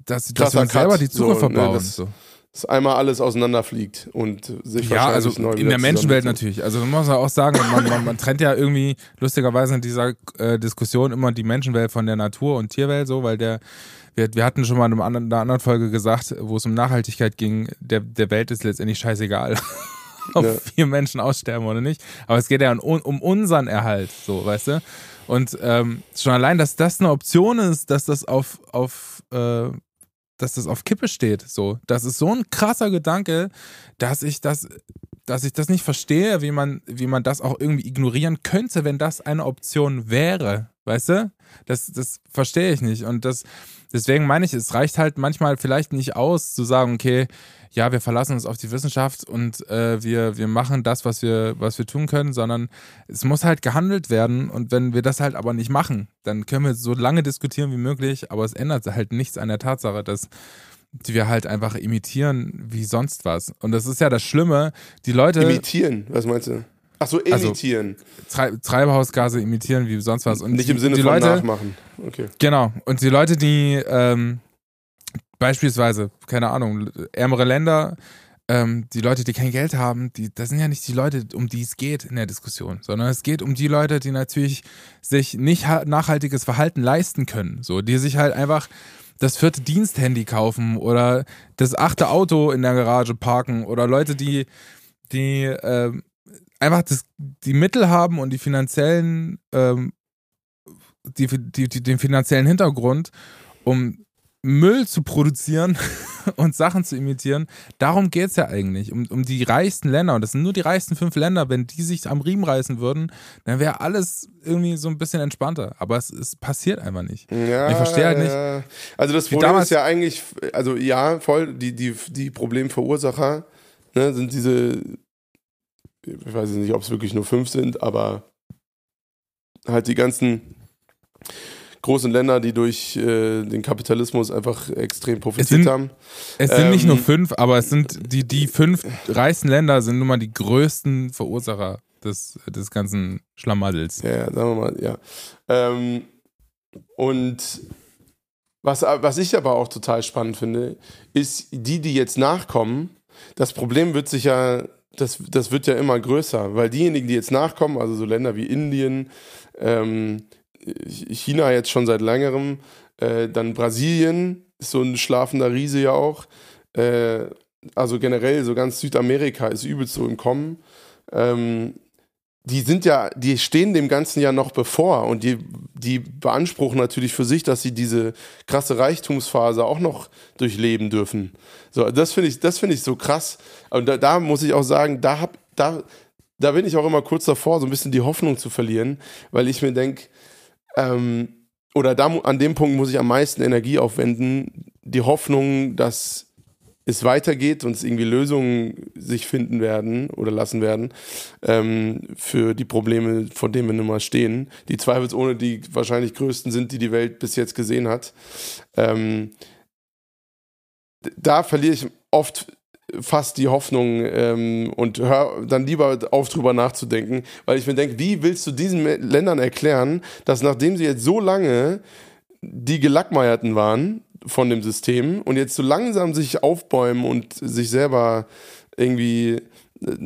dass, dass wir uns selber die Zukunft so, ne, verbauen. Ne, das, so. dass einmal alles auseinanderfliegt und sich Ja, also neu in der Menschenwelt natürlich. Also man muss ja auch sagen, man, man, man, trennt ja irgendwie lustigerweise in dieser äh, Diskussion immer die Menschenwelt von der Natur- und Tierwelt so, weil der wir, wir hatten schon mal in einer anderen Folge gesagt, wo es um Nachhaltigkeit ging, der, der Welt ist letztendlich scheißegal <laughs> ob ja. vier Menschen aussterben oder nicht. Aber es geht ja um, um unseren Erhalt, so, weißt du? Und ähm, schon allein, dass das eine Option ist, dass das auf, auf äh, dass das auf Kippe steht, so. Das ist so ein krasser Gedanke, dass ich das, dass ich das nicht verstehe, wie man, wie man das auch irgendwie ignorieren könnte, wenn das eine Option wäre. Weißt du? Das, das verstehe ich nicht. Und das, deswegen meine ich, es reicht halt manchmal vielleicht nicht aus, zu sagen, okay, ja, wir verlassen uns auf die Wissenschaft und äh, wir, wir machen das, was wir, was wir tun können, sondern es muss halt gehandelt werden. Und wenn wir das halt aber nicht machen, dann können wir so lange diskutieren wie möglich, aber es ändert halt nichts an der Tatsache, dass wir halt einfach imitieren wie sonst was. Und das ist ja das Schlimme. Die Leute. Imitieren, was meinst du? Ach so, also imitieren. Also, Treibhausgase imitieren wie sonst was. Und Nicht im Sinne von Leute, nachmachen. Okay. Genau. Und die Leute, die ähm, beispielsweise, keine Ahnung, ärmere Länder, ähm, die Leute, die kein Geld haben, die, das sind ja nicht die Leute, um die es geht in der Diskussion, sondern es geht um die Leute, die natürlich sich nicht nachhaltiges Verhalten leisten können. So, die sich halt einfach das vierte Diensthandy kaufen oder das achte Auto in der Garage parken oder Leute, die, die ähm, einfach das, die Mittel haben und die finanziellen, ähm, die, die, die, den finanziellen Hintergrund, um Müll zu produzieren <laughs> und Sachen zu imitieren. Darum geht es ja eigentlich. Um, um die reichsten Länder. Und das sind nur die reichsten fünf Länder. Wenn die sich am Riemen reißen würden, dann wäre alles irgendwie so ein bisschen entspannter. Aber es, es passiert einfach nicht. Ja, ich verstehe halt nicht. Also das Problem ist ja eigentlich, also ja, voll, die, die, die Problemverursacher ne, sind diese, ich weiß nicht, ob es wirklich nur fünf sind, aber halt die ganzen großen Länder, die durch äh, den Kapitalismus einfach extrem profitiert sind, haben. Es sind ähm, nicht nur Ähm, fünf, aber es sind die, die fünf reichsten Länder sind nun mal die größten Verursacher des, des ganzen Schlamaddels. Ja, ja, sagen wir mal, ja. Ähm, und was, was ich aber auch total spannend finde, ist die, die jetzt nachkommen, das Problem wird sich ja, das, das wird ja immer größer, weil diejenigen, die jetzt nachkommen, also so Länder wie Indien, ähm, China jetzt schon seit längerem, äh, dann Brasilien ist so ein schlafender Riese ja auch, äh, also generell so ganz Südamerika ist übelst so im Kommen. Ähm, die sind ja, die stehen dem Ganzen ja noch bevor und die, die beanspruchen natürlich für sich, dass sie diese krasse Reichtumsphase auch noch durchleben dürfen. So, das finde ich, das finde ich so krass. Und da, da muss ich auch sagen, da hab, da, da bin ich auch immer kurz davor, so ein bisschen die Hoffnung zu verlieren, weil ich mir denke, ähm, oder da, an dem Punkt muss ich am meisten Energie aufwenden, die Hoffnung, dass es weitergeht und es irgendwie Lösungen sich finden werden oder lassen werden ähm, für die Probleme, vor denen wir nun mal stehen, die zweifelsohne die wahrscheinlich größten sind, die die Welt bis jetzt gesehen hat. Ähm, da verliere ich oft fast die Hoffnung ähm, und hör dann lieber auf drüber nachzudenken, weil ich mir denke, wie willst du diesen Ländern erklären, dass nachdem sie jetzt so lange die Gelackmeierten waren von dem System und jetzt so langsam sich aufbäumen und sich selber irgendwie äh,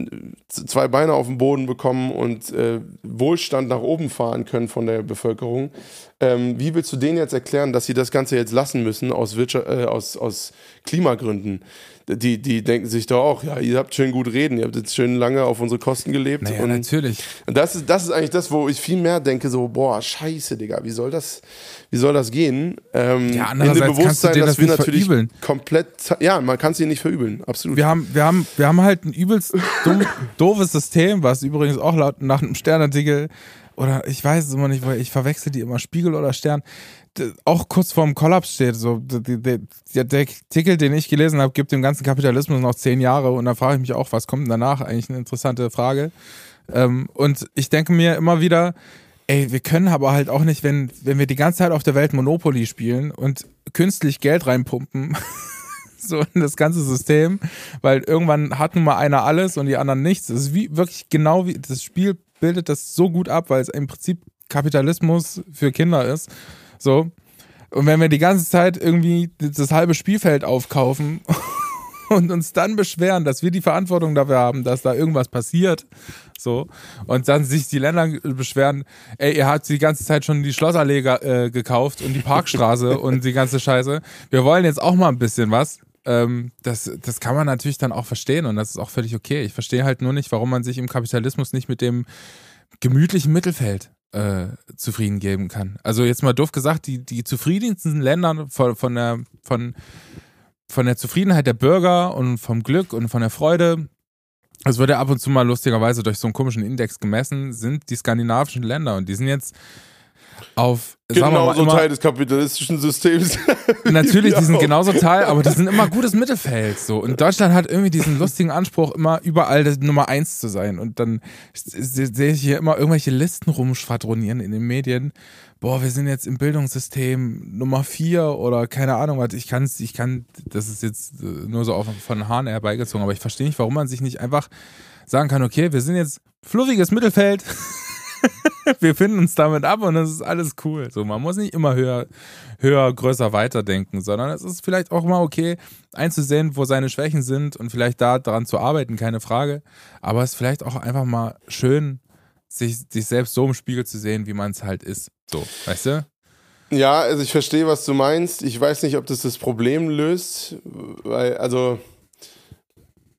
zwei Beine auf den Boden bekommen und äh, Wohlstand nach oben fahren können von der Bevölkerung. Ähm, wie willst du denen jetzt erklären, dass sie das Ganze jetzt lassen müssen aus, Wirtschaft, äh, aus, aus Klimagründen? Die, die denken sich doch auch, ja, ihr habt schön gut reden, ihr habt jetzt schön lange auf unsere Kosten gelebt. Naja, und natürlich. Und das ist, das ist eigentlich das, wo ich viel mehr denke, so, boah, scheiße, Digga, wie soll das, wie soll das gehen? Ähm, Ja, andererseits kannst du denen das nicht verübeln. komplett, ja, man kann es ihnen nicht verübeln, absolut. Wir haben, wir haben, wir haben halt ein übelst dumm, <laughs> doofes System, was übrigens auch laut nach einem Sternartikel oder ich weiß es immer nicht, weil ich verwechsel die immer Spiegel oder Stern, auch kurz vorm Kollaps steht. So, d- d- d- der, der Artikel, den ich gelesen habe, gibt dem ganzen Kapitalismus noch zehn Jahre und da frage ich mich auch, was kommt danach? Eigentlich eine interessante Frage. Ähm, und ich denke mir immer wieder, ey, wir können aber halt auch nicht, wenn, wenn wir die ganze Zeit auf der Welt Monopoly spielen und künstlich Geld reinpumpen, <laughs> so in das ganze System, weil irgendwann hat nun mal einer alles und die anderen nichts. Das ist wie wirklich genau wie das Spiel bildet das so gut ab, weil es im Prinzip Kapitalismus für Kinder ist. So. Und wenn wir die ganze Zeit irgendwie das halbe Spielfeld aufkaufen <laughs> und uns dann beschweren, dass wir die Verantwortung dafür haben, dass da irgendwas passiert, so, und dann sich die Länder beschweren, ey, ihr habt die ganze Zeit schon die Schlossallee äh, gekauft und die Parkstraße <laughs> und die ganze Scheiße. Wir wollen jetzt auch mal ein bisschen was. Ähm, das, das kann man natürlich dann auch verstehen und das ist auch völlig okay. Ich verstehe halt nur nicht, warum man sich im Kapitalismus nicht mit dem gemütlichen Mittelfeld äh, zufrieden geben kann. Also jetzt mal doof gesagt, die, die zufriedensten Länder von, von, der, von, von der Zufriedenheit der Bürger und vom Glück und von der Freude, es wird ja ab und zu mal lustigerweise durch so einen komischen Index gemessen, sind die skandinavischen Länder und die sind jetzt auf sagen wir genau mal, Teil des kapitalistischen Systems. <laughs> Natürlich, die sind <laughs> Ja. genauso Teil, aber die sind immer gutes Mittelfeld. So. Und Deutschland hat irgendwie diesen lustigen Anspruch, immer überall das Nummer eins zu sein. Und dann se- sehe ich hier immer irgendwelche Listen rumschwadronieren in den Medien. Boah, wir sind jetzt im Bildungssystem Nummer vier oder keine Ahnung was. Ich kann ich kann, das ist jetzt äh, nur so auf, von Haaren herbeigezogen, aber ich verstehe nicht, warum man sich nicht einfach sagen kann, okay, wir sind jetzt fluffiges Mittelfeld. <laughs> <laughs> wir finden uns damit ab und das ist alles cool. So, man muss nicht immer höher, höher, größer weiterdenken, sondern es ist vielleicht auch mal okay, einzusehen, wo seine Schwächen sind und vielleicht da daran zu arbeiten, keine Frage. Aber es ist vielleicht auch einfach mal schön, sich, sich selbst so im Spiegel zu sehen, wie man es halt ist. So, weißt du? Ja, also ich verstehe, was du meinst. Ich weiß nicht, ob das das Problem löst, weil, also,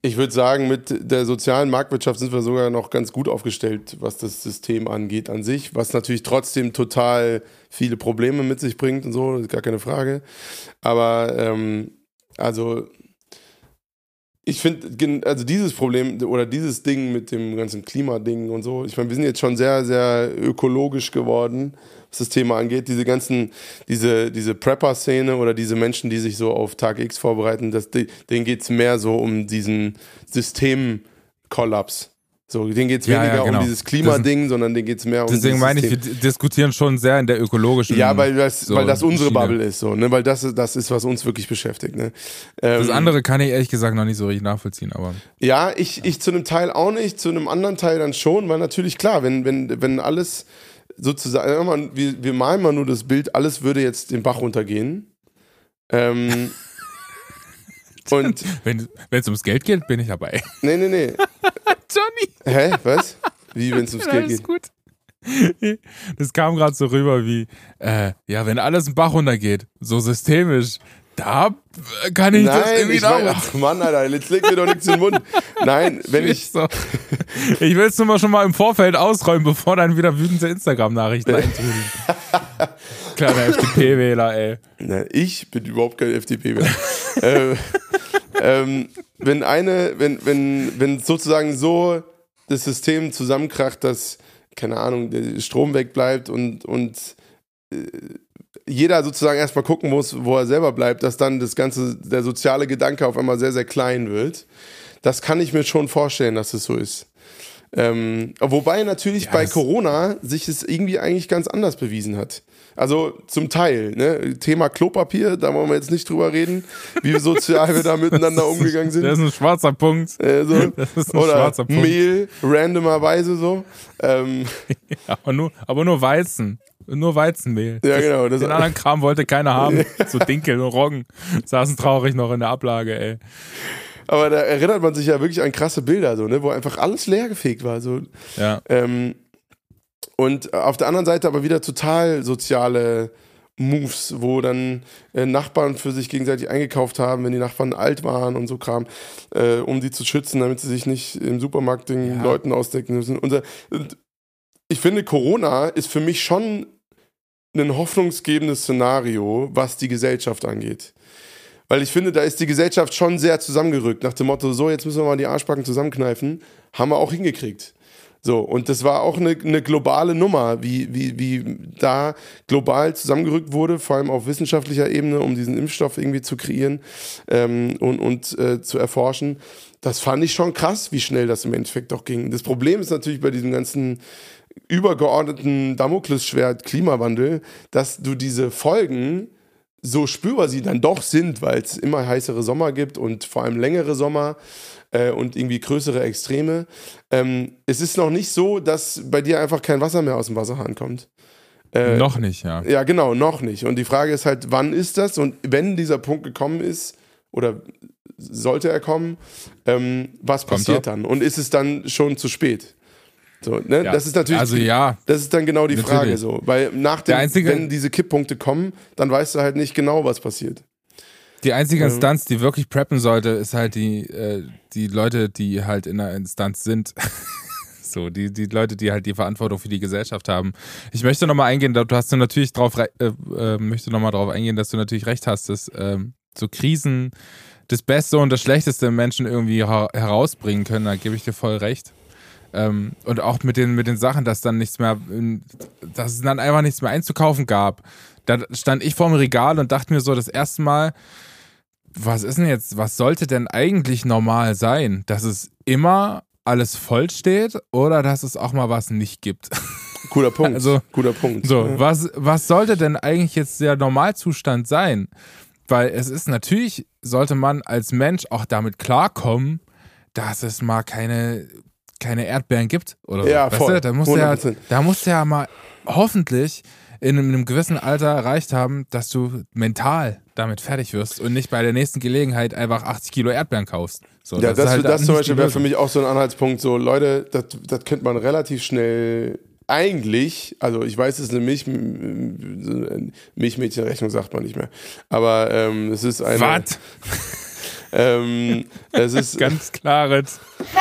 ich würde sagen, mit der sozialen Marktwirtschaft sind wir sogar noch ganz gut aufgestellt, was das System angeht an sich, was natürlich trotzdem total viele Probleme mit sich bringt und so, gar keine Frage. Aber, ähm, also, ich finde, also dieses Problem oder dieses Ding mit dem ganzen Klimading und so, ich meine, wir sind jetzt schon sehr, sehr ökologisch geworden, was das Thema angeht. Diese ganzen, diese, diese Prepper-Szene oder diese Menschen, die sich so auf Tag X vorbereiten, das, denen geht es mehr so um diesen Systemkollaps. So, denen geht es Ja, ja, weniger genau. um dieses Klimading, sondern denen geht es mehr um Deswegen meine ich, wir diskutieren schon sehr in der ökologischen. Ja, weil das, so weil das unsere Schiene. Bubble ist, so, ne? Weil das, ist- das ist, was uns wirklich beschäftigt, ne? Das Ähm, andere kann ich ehrlich gesagt noch nicht so richtig nachvollziehen, aber Ja, ich, ich zu einem Teil auch nicht, zu einem anderen Teil dann schon, weil natürlich klar, wenn, wenn, wenn alles sozusagen, wir, wir malen mal nur das Bild, alles würde jetzt den Bach runtergehen. Ähm, <laughs> <laughs> und, wenn es ums Geld geht, bin ich dabei. <laughs> nee, nee, nee. <laughs> Johnny, Hä? Was? Wie, wenn es ums Geld alles geht? gut. Das kam gerade so rüber wie, äh, ja, wenn alles im Bach runtergeht, so systemisch, da kann ich das Nein, irgendwie ich mein, ach Mann, Alter, jetzt leg mir doch nichts in den Mund. Nein, wenn ich, so. Ich will es nur mal schon mal im Vorfeld ausräumen, bevor dann wieder wütende Instagram-Nachrichten eintrudeln. Kleiner FDP-Wähler, ey. Na, ich bin überhaupt kein FDP-Wähler. <laughs> äh, ähm, wenn eine, wenn, wenn, wenn sozusagen so das System zusammenkracht, dass, keine Ahnung, der Strom wegbleibt und, und äh, jeder sozusagen erstmal gucken muss, wo er selber bleibt, dass dann das ganze, der soziale Gedanke auf einmal sehr, sehr klein wird. Das kann ich mir schon vorstellen, dass es so ist. Ähm, wobei natürlich Ja, bei Corona sich es irgendwie eigentlich ganz anders bewiesen hat. Also zum Teil, ne? Thema Klopapier, da wollen wir jetzt nicht drüber reden, wie sozial wir da miteinander umgegangen sind. Das ist ein schwarzer Punkt. Äh, so. <laughs> Das ist ein Oder schwarzer Punkt. Mehl, randomerweise so. Ähm, <laughs> Aber nur, aber nur Weizen. Nur Weizenmehl. ja, genau. Das, Den anderen Kram wollte keiner haben. <laughs> So Dinkel und Roggen. Saßen traurig noch in der Ablage, ey. aber da erinnert man sich ja wirklich an krasse Bilder, so, ne? wo einfach alles leergefegt war. So. Ja. Ähm, und auf der anderen Seite aber wieder total soziale Moves, wo dann äh, Nachbarn für sich gegenseitig eingekauft haben, wenn die Nachbarn alt waren und so Kram, äh, um die zu schützen, damit sie sich nicht im Supermarkt den Ja. Leuten ausdecken müssen. Und, äh, ich finde, Corona ist für mich schon ein hoffnungsgebendes Szenario, was die Gesellschaft angeht. Weil ich finde, da ist die Gesellschaft schon sehr zusammengerückt. Nach dem Motto, so, jetzt müssen wir mal die Arschbacken zusammenkneifen. Haben wir auch hingekriegt. So, und das war auch eine, eine globale Nummer, wie, wie, wie da global zusammengerückt wurde, vor allem auf wissenschaftlicher Ebene, um diesen Impfstoff irgendwie zu kreieren ähm, und, und äh, zu erforschen. Das fand ich schon krass, wie schnell das im Endeffekt auch ging. Das Problem ist natürlich bei diesem ganzen übergeordneten Damoklesschwert Klimawandel, dass du diese Folgen so spürbar sie dann doch sind, weil es immer heißere Sommer gibt und vor allem längere Sommer äh, und irgendwie größere Extreme. Ähm, es ist noch nicht so, dass bei dir einfach kein Wasser mehr aus dem Wasserhahn kommt. Äh, Noch nicht, ja. Ja, genau, noch nicht. Und die Frage ist halt, wann ist das? Und wenn dieser Punkt gekommen ist, oder sollte er kommen, ähm, was Kommt passiert er. dann? Und ist es dann schon zu spät? So, ne? Ja. Das ist natürlich. Also ja, Das ist dann genau die Natürlich. Frage so. Weil nach dem, einzige- wenn diese Kipppunkte kommen, dann weißt du halt nicht genau, was passiert. Die einzige Ja. Instanz, die wirklich preppen sollte, ist halt die, äh, die Leute, die halt in der Instanz sind. <laughs> So, die, die Leute, die halt die Verantwortung für die Gesellschaft haben. Ich möchte nochmal eingehen, da- du hast du natürlich drauf, äh, äh, möchte nochmal drauf eingehen, dass du natürlich recht hast, dass ähm, so Krisen das Beste und das Schlechteste im Menschen irgendwie her herausbringen können, da gebe ich dir voll recht. Ähm, und auch mit den, mit den Sachen, dass dann nichts mehr, dass es dann einfach nichts mehr einzukaufen gab. Da stand ich vorm Regal und dachte mir so das erste Mal, was ist denn jetzt, was sollte denn eigentlich normal sein? Dass es immer alles voll steht oder dass es auch mal was nicht gibt? <laughs> Guter Punkt. Also, Guter Punkt. So, Ja. was, was sollte denn eigentlich jetzt der Normalzustand sein? Weil es ist natürlich, sollte man als Mensch auch damit klarkommen, dass es mal keine, keine Erdbeeren gibt. Oder so. Ja, weißt voll. Du? Da muss ja, 100%. da muss ja mal hoffentlich in einem gewissen Alter erreicht haben, dass du mental damit fertig wirst und nicht bei der nächsten Gelegenheit einfach 80 Kilo Erdbeeren kaufst. So, Ja, ist das, halt das zum Beispiel wäre für mich auch so ein Anhaltspunkt. So, Leute, das, das könnte man relativ schnell eigentlich, also ich weiß, es ist eine Milch, Milchmädchenrechnung, sagt man nicht mehr. Aber ähm, es ist eine. Was? <laughs> Ähm, es ist, Ganz klares. <laughs>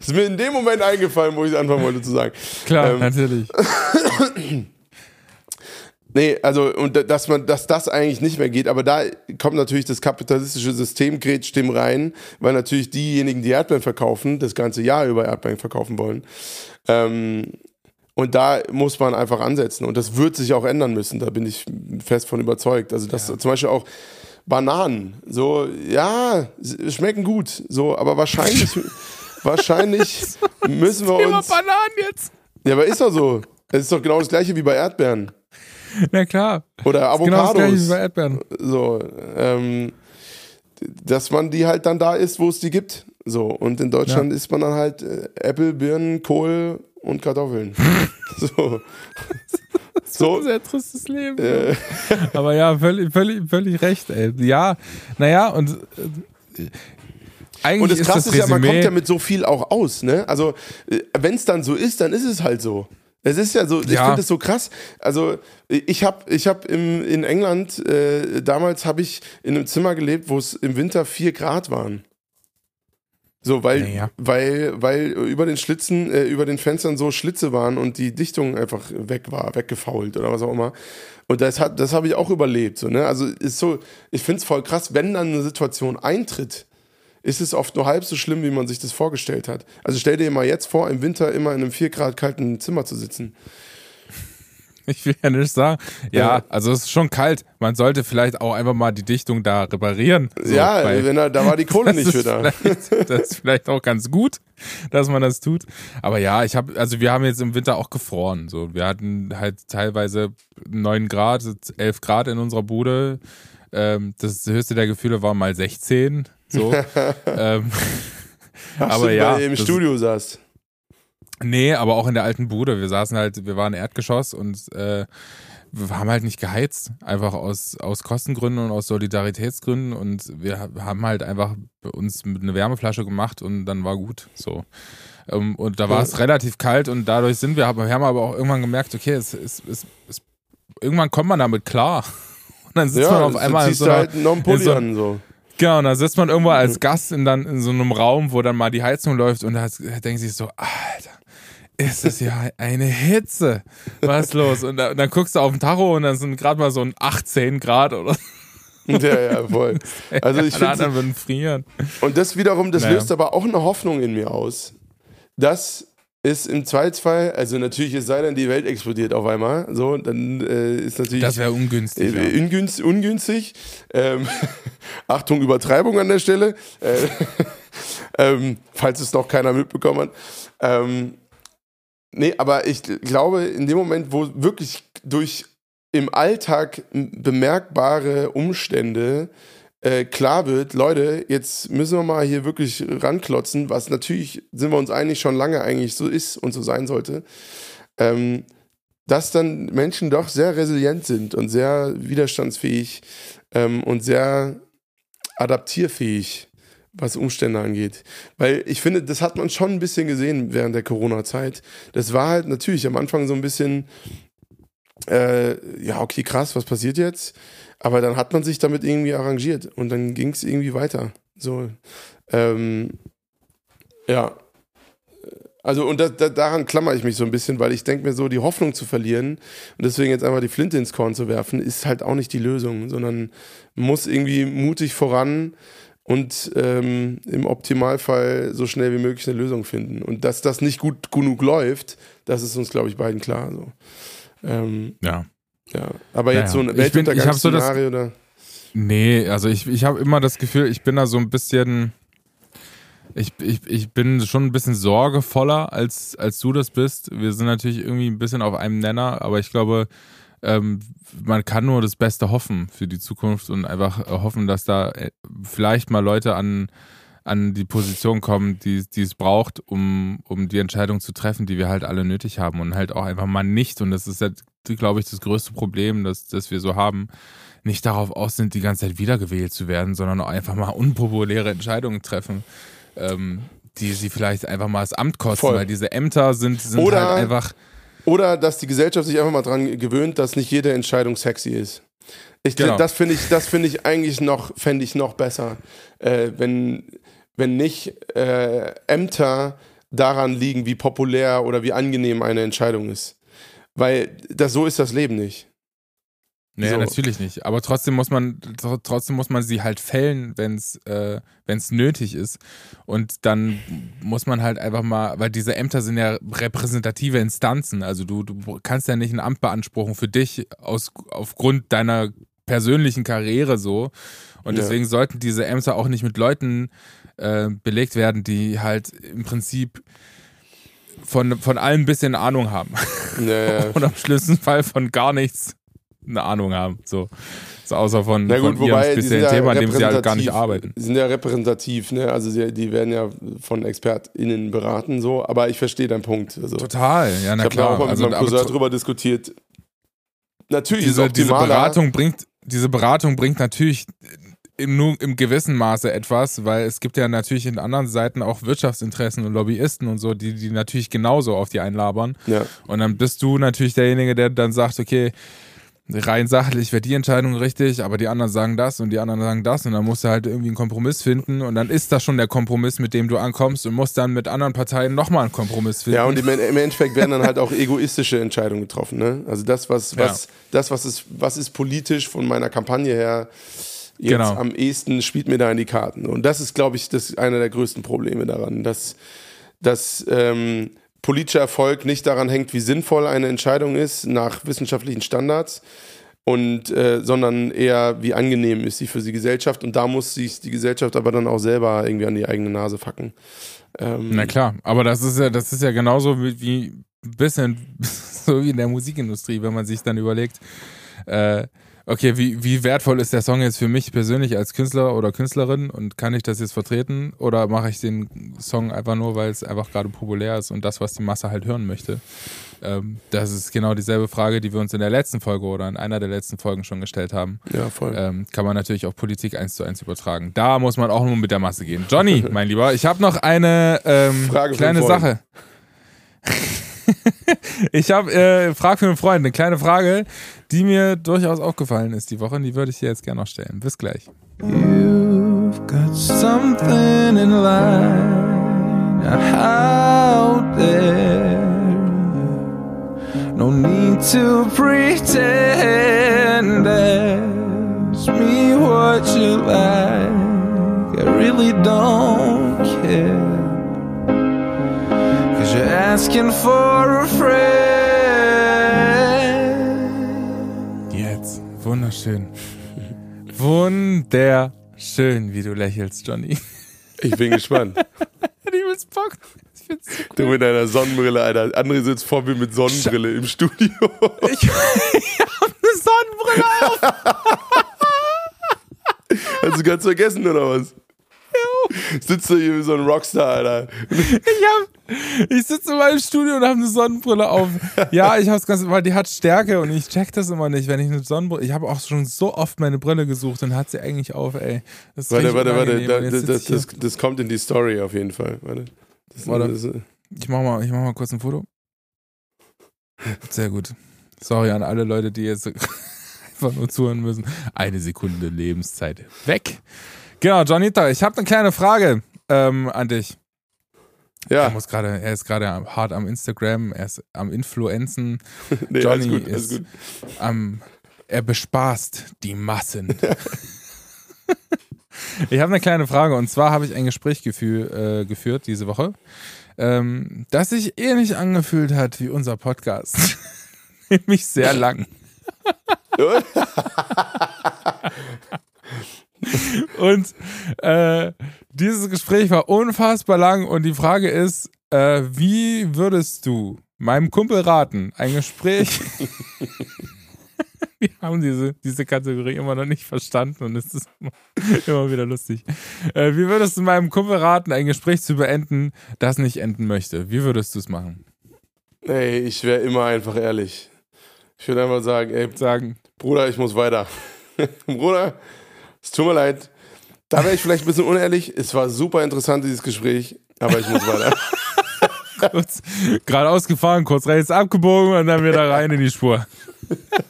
es ist mir in dem Moment eingefallen, wo ich es anfangen wollte zu sagen. Klar, Ähm, natürlich. <laughs> Nee, also und da- dass man, dass das eigentlich nicht mehr geht, aber da kommt natürlich das kapitalistische System grätscht dem rein, weil natürlich diejenigen, die Erdbeeren verkaufen, das ganze Jahr über Erdbeeren verkaufen wollen. Ähm, und da muss man einfach ansetzen und das wird sich auch ändern müssen, da bin ich fest von überzeugt. Also das zum Beispiel auch Bananen. So, ja, schmecken gut. So, aber wahrscheinlich, <laughs> wahrscheinlich müssen wir Thema uns. Bananen jetzt. Ja, aber ist doch so. Es ist doch genau das gleiche wie bei Erdbeeren. <laughs> Na klar. Oder Genau das gleiche wie Avocados. bei Erdbeeren. so, ähm, dass man die halt dann da isst, wo es die gibt. So, und in Deutschland isst man dann halt äh, Äpfel, Birnen, Kohl und Kartoffeln. <laughs> so. So ein So, sehr tristes Leben. äh, <laughs> Aber ja, völlig, völlig, völlig recht, ey. Ja, naja, und äh, eigentlich und das ist Krasse das ist ja, man kommt ja mit so viel auch aus, ne? Also, wenn es dann so ist, dann ist es halt so. Es ist ja so, ich Ja. finde es so krass. Also, ich habe ich hab im, in England, äh, damals habe ich in einem Zimmer gelebt, wo es im Winter 4 Grad waren. So, weil, Naja. weil, weil über den Schlitzen, äh, über den Fenstern so Schlitze waren und die Dichtung einfach weg war, weggefault oder was auch immer. Und das hat, das habe ich auch überlebt. So, ne? Also ist so, ich finde es voll krass, wenn dann eine Situation eintritt, ist es oft nur halb so schlimm, wie man sich das vorgestellt hat. Also stell dir mal jetzt vor, im Winter immer in einem 4 Grad kalten Zimmer zu sitzen. <laughs> ich will ja nicht sagen. Ja, Ja. also es ist schon kalt. Man sollte vielleicht auch einfach mal die Dichtung da reparieren. So, ja, weil wenn er, da war die <laughs> Kohle nicht für ist da. vielleicht- Das ist vielleicht auch ganz gut, dass man das tut. Aber ja, ich habe, also wir haben jetzt im Winter auch gefroren. So, wir hatten halt teilweise 9 Grad, 11 Grad in unserer Bude. Ähm, das höchste der Gefühle war mal 16. So. <laughs> ähm, Ach, aber ja, im Studio saß. Nee, aber auch in der alten Bude. Wir saßen halt, wir waren Erdgeschoss und äh, wir haben halt nicht geheizt. Einfach aus, aus Kostengründen und aus Solidaritätsgründen. Und wir ha- haben halt einfach uns mit einer Wärmeflasche gemacht und dann war gut. So. Ähm, und da war es relativ kalt und dadurch sind wir, wir haben aber auch irgendwann gemerkt, okay, es, es, es, es, irgendwann kommt man damit klar. <laughs> Und dann sitzt man auf einmal in so einer, halt noch einen in Pulli so- an. So. Genau, und da sitzt man irgendwo als Gast in, dann, in so einem Raum, wo dann mal die Heizung läuft und da denkt sich so, Alter, ist das ja eine Hitze. Was ist los? Und, da, und dann guckst du auf den Tacho und dann sind gerade mal so ein 18 Grad oder so. Ja, ja, voll. <laughs> Also ich Alle finde, würden frieren. und das wiederum, das Naja. löst aber auch eine Hoffnung in mir aus, dass es im Zweifelsfall, also natürlich, es sei denn, die Welt explodiert auf einmal, so, dann äh, ist natürlich Das wäre ungünstig. äh, ungünstig. ungünstig. Ähm, <laughs> Achtung, Übertreibung an der Stelle, äh, <laughs> ähm, falls es noch keiner mitbekommen hat. Ähm, nee, aber ich glaube, in dem Moment, wo wirklich durch im Alltag bemerkbare Umstände äh, klar wird, Leute, jetzt müssen wir mal hier wirklich ranklotzen, was natürlich, sind wir uns einig, schon lange eigentlich so ist und so sein sollte, ähm, dass dann Menschen doch sehr resilient sind und sehr widerstandsfähig ähm, und sehr adaptierfähig, was Umstände angeht. Weil ich finde, das hat man schon ein bisschen gesehen während der Corona-Zeit. Das war halt natürlich am Anfang so ein bisschen, äh, ja, okay, krass, was passiert jetzt? Aber dann hat man sich damit irgendwie arrangiert und dann ging es irgendwie weiter. So, ähm, ja. Also, und da, da, daran klammer ich mich so ein bisschen, weil ich denke mir so, die Hoffnung zu verlieren und deswegen jetzt einfach die Flinte ins Korn zu werfen, ist halt auch nicht die Lösung, sondern muss irgendwie mutig voran und ähm, im Optimalfall so schnell wie möglich eine Lösung finden. Und dass das nicht gut genug läuft, das ist uns, glaube ich, beiden klar. So. Ähm, ja. Ja. Aber Ja, jetzt so ein Weltuntergangsszenario oder. Nee, also ich, ich habe immer das Gefühl, ich bin da so ein bisschen. Ich, ich, ich bin schon ein bisschen sorgevoller, als, als du das bist. Wir sind natürlich irgendwie ein bisschen auf einem Nenner, aber ich glaube, ähm, man kann nur das Beste hoffen für die Zukunft und einfach hoffen, dass da äh, vielleicht mal Leute an, an die Position kommen, die, die es braucht, um, um die Entscheidung zu treffen, die wir halt alle nötig haben und halt auch einfach mal nicht. Und das ist halt, glaube ich, das größte Problem, das, das wir so haben, nicht darauf aus sind, die ganze Zeit wiedergewählt zu werden, sondern auch einfach mal unpopuläre Entscheidungen treffen, ähm, die sie vielleicht einfach mal das Amt kosten, Voll. weil diese Ämter sind, sind Oder- halt einfach. Oder dass die Gesellschaft sich einfach mal dran gewöhnt, dass nicht jede Entscheidung sexy ist. Ich, Genau. Das finde ich, das finde ich eigentlich noch, fände ich noch besser, äh, wenn, wenn nicht äh, Ämter daran liegen, wie populär oder wie angenehm eine Entscheidung ist. Weil das, so ist das Leben nicht. Nee, So. natürlich nicht. Aber trotzdem muss man, tr- trotzdem muss man sie halt fällen, wenn es äh, wenn's nötig ist. Und dann muss man halt einfach mal, weil diese Ämter sind ja repräsentative Instanzen. Also du, du kannst ja nicht ein Amt beanspruchen für dich aus, aufgrund deiner persönlichen Karriere so. Und Ja. deswegen sollten diese Ämter auch nicht mit Leuten äh, belegt werden, die halt im Prinzip von, von allem ein bisschen Ahnung haben. Ja, ja. <laughs> Oder im schlimmsten Fall von gar nichts eine Ahnung haben. So, so außer von, Na gut, von ihrem wobei, die speziellen ja Thema, an dem sie halt gar nicht arbeiten. Die sind ja repräsentativ, ne? Also sie, die werden ja von ExpertInnen beraten, so, aber ich verstehe deinen Punkt. Also, Total, ja, na ich habe da klar. auch mal mit also, meinem Cousin drüber diskutiert. Natürlich diese, ist diese. Beratung bringt, diese Beratung bringt natürlich im, nur im gewissen Maße etwas, weil es gibt ja natürlich in anderen Seiten auch Wirtschaftsinteressen und Lobbyisten und so, die, die natürlich genauso auf die einlabern. Ja. Und dann bist du natürlich derjenige, der dann sagt, okay, rein sachlich wäre die Entscheidung richtig, aber die anderen sagen das und die anderen sagen das und dann musst du halt irgendwie einen Kompromiss finden und dann ist das schon der Kompromiss, mit dem du ankommst und musst dann mit anderen Parteien nochmal einen Kompromiss finden. Ja, und im, im Endeffekt werden dann halt auch egoistische Entscheidungen getroffen. Ne? Also das, was, was, das, was ist, was ist politisch von meiner Kampagne her jetzt Genau. am ehesten spielt mir da in die Karten. Und das ist, glaube ich, das einer der größten Probleme daran, dass, dass ähm, politischer Erfolg nicht daran hängt, wie sinnvoll eine Entscheidung ist nach wissenschaftlichen Standards. Und, äh, sondern eher, wie angenehm ist sie für die Gesellschaft. Und da muss sich die Gesellschaft aber dann auch selber irgendwie an die eigene Nase facken. Ähm, Na klar, aber das ist ja, das ist ja genauso wie, wie ein bisschen <laughs> so wie in der Musikindustrie, wenn man sich dann überlegt, äh, okay, wie, wie wertvoll ist der Song jetzt für mich persönlich als Künstler oder Künstlerin und kann ich das jetzt vertreten oder mache ich den Song einfach nur, weil es einfach gerade populär ist und das, was die Masse halt hören möchte? Ähm, das ist genau dieselbe Frage, die wir uns in der letzten Folge oder in einer der letzten Folgen schon gestellt haben. ja, voll. Ähm, kann man natürlich auf Politik eins zu eins übertragen. Da muss man auch nur mit der Masse gehen. Johnny, <laughs> mein Lieber, ich habe noch eine ähm, kleine. Sache. <laughs> ich habe äh, Frage für einen Freund, eine kleine Frage, die mir durchaus aufgefallen ist die Woche und die würde ich dir jetzt gerne noch stellen. Bis gleich. You've got something in line out there. No need to pretend. Ask me what you like. I really don't care. Cause you're asking for a friend. Wunderschön. <laughs> Wunderschön, wie du lächelst, Johnny. Ich bin gespannt. <laughs> Übelst Bock. So Du mit deiner Sonnenbrille, Alter. André sitzt vor mir mit Sonnenbrille im Studio. Ich, <laughs> ich habe eine Sonnenbrille auf. Hast du ganz vergessen, oder was? Sitzt du hier wie so ein Rockstar, Alter. Ich, hab, ich sitze in meinem Studio und habe eine Sonnenbrille auf. Ja, ich hab's ganz, weil die hat Stärke und ich check das immer nicht, wenn ich eine Sonnenbrille. Ich habe auch schon so oft meine Brille gesucht und hat sie eigentlich auf, ey. Warte, warte, warte. Da, das, das, das, das kommt in die Story auf jeden Fall. Warte. Warte. Ich mach mal, ich mach mal kurz ein Foto. Sehr gut. Sorry an alle Leute, die jetzt <laughs> einfach nur zuhören müssen. Eine Sekunde Lebenszeit weg. Genau, Johnita, ich habe eine kleine Frage ähm, an dich. Er ja, muss gerade, er ist gerade hart am Instagram, er ist am Influenzen, <laughs> nee, Johnny alles gut, alles ist- gut. am, er bespaßt die Massen. <laughs> ich habe eine kleine Frage und zwar habe ich ein Gespräch äh, geführt diese Woche, ähm, das sich ähnlich angefühlt hat wie unser Podcast. <laughs> Nämlich sehr lang. <laughs> Und äh, dieses Gespräch war unfassbar lang und die Frage ist, äh, wie würdest du meinem Kumpel raten, ein Gespräch <laughs> Wir haben diese, diese Kategorie immer noch nicht verstanden und es ist immer, immer wieder lustig. Äh, wie würdest du meinem Kumpel raten, ein Gespräch zu beenden, das nicht enden möchte? Wie würdest du es machen? Ey, ich wäre immer einfach ehrlich. Ich würde einfach sagen, ey, Sagen, Bruder, ich muss weiter. <laughs> Bruder, es tut mir leid. Da wäre ich vielleicht ein bisschen unehrlich. Es war super interessant, dieses Gespräch, aber ich muss weiter. <laughs> kurz geradeaus gefahren, kurz rechts abgebogen und dann wieder rein in die Spur. <laughs>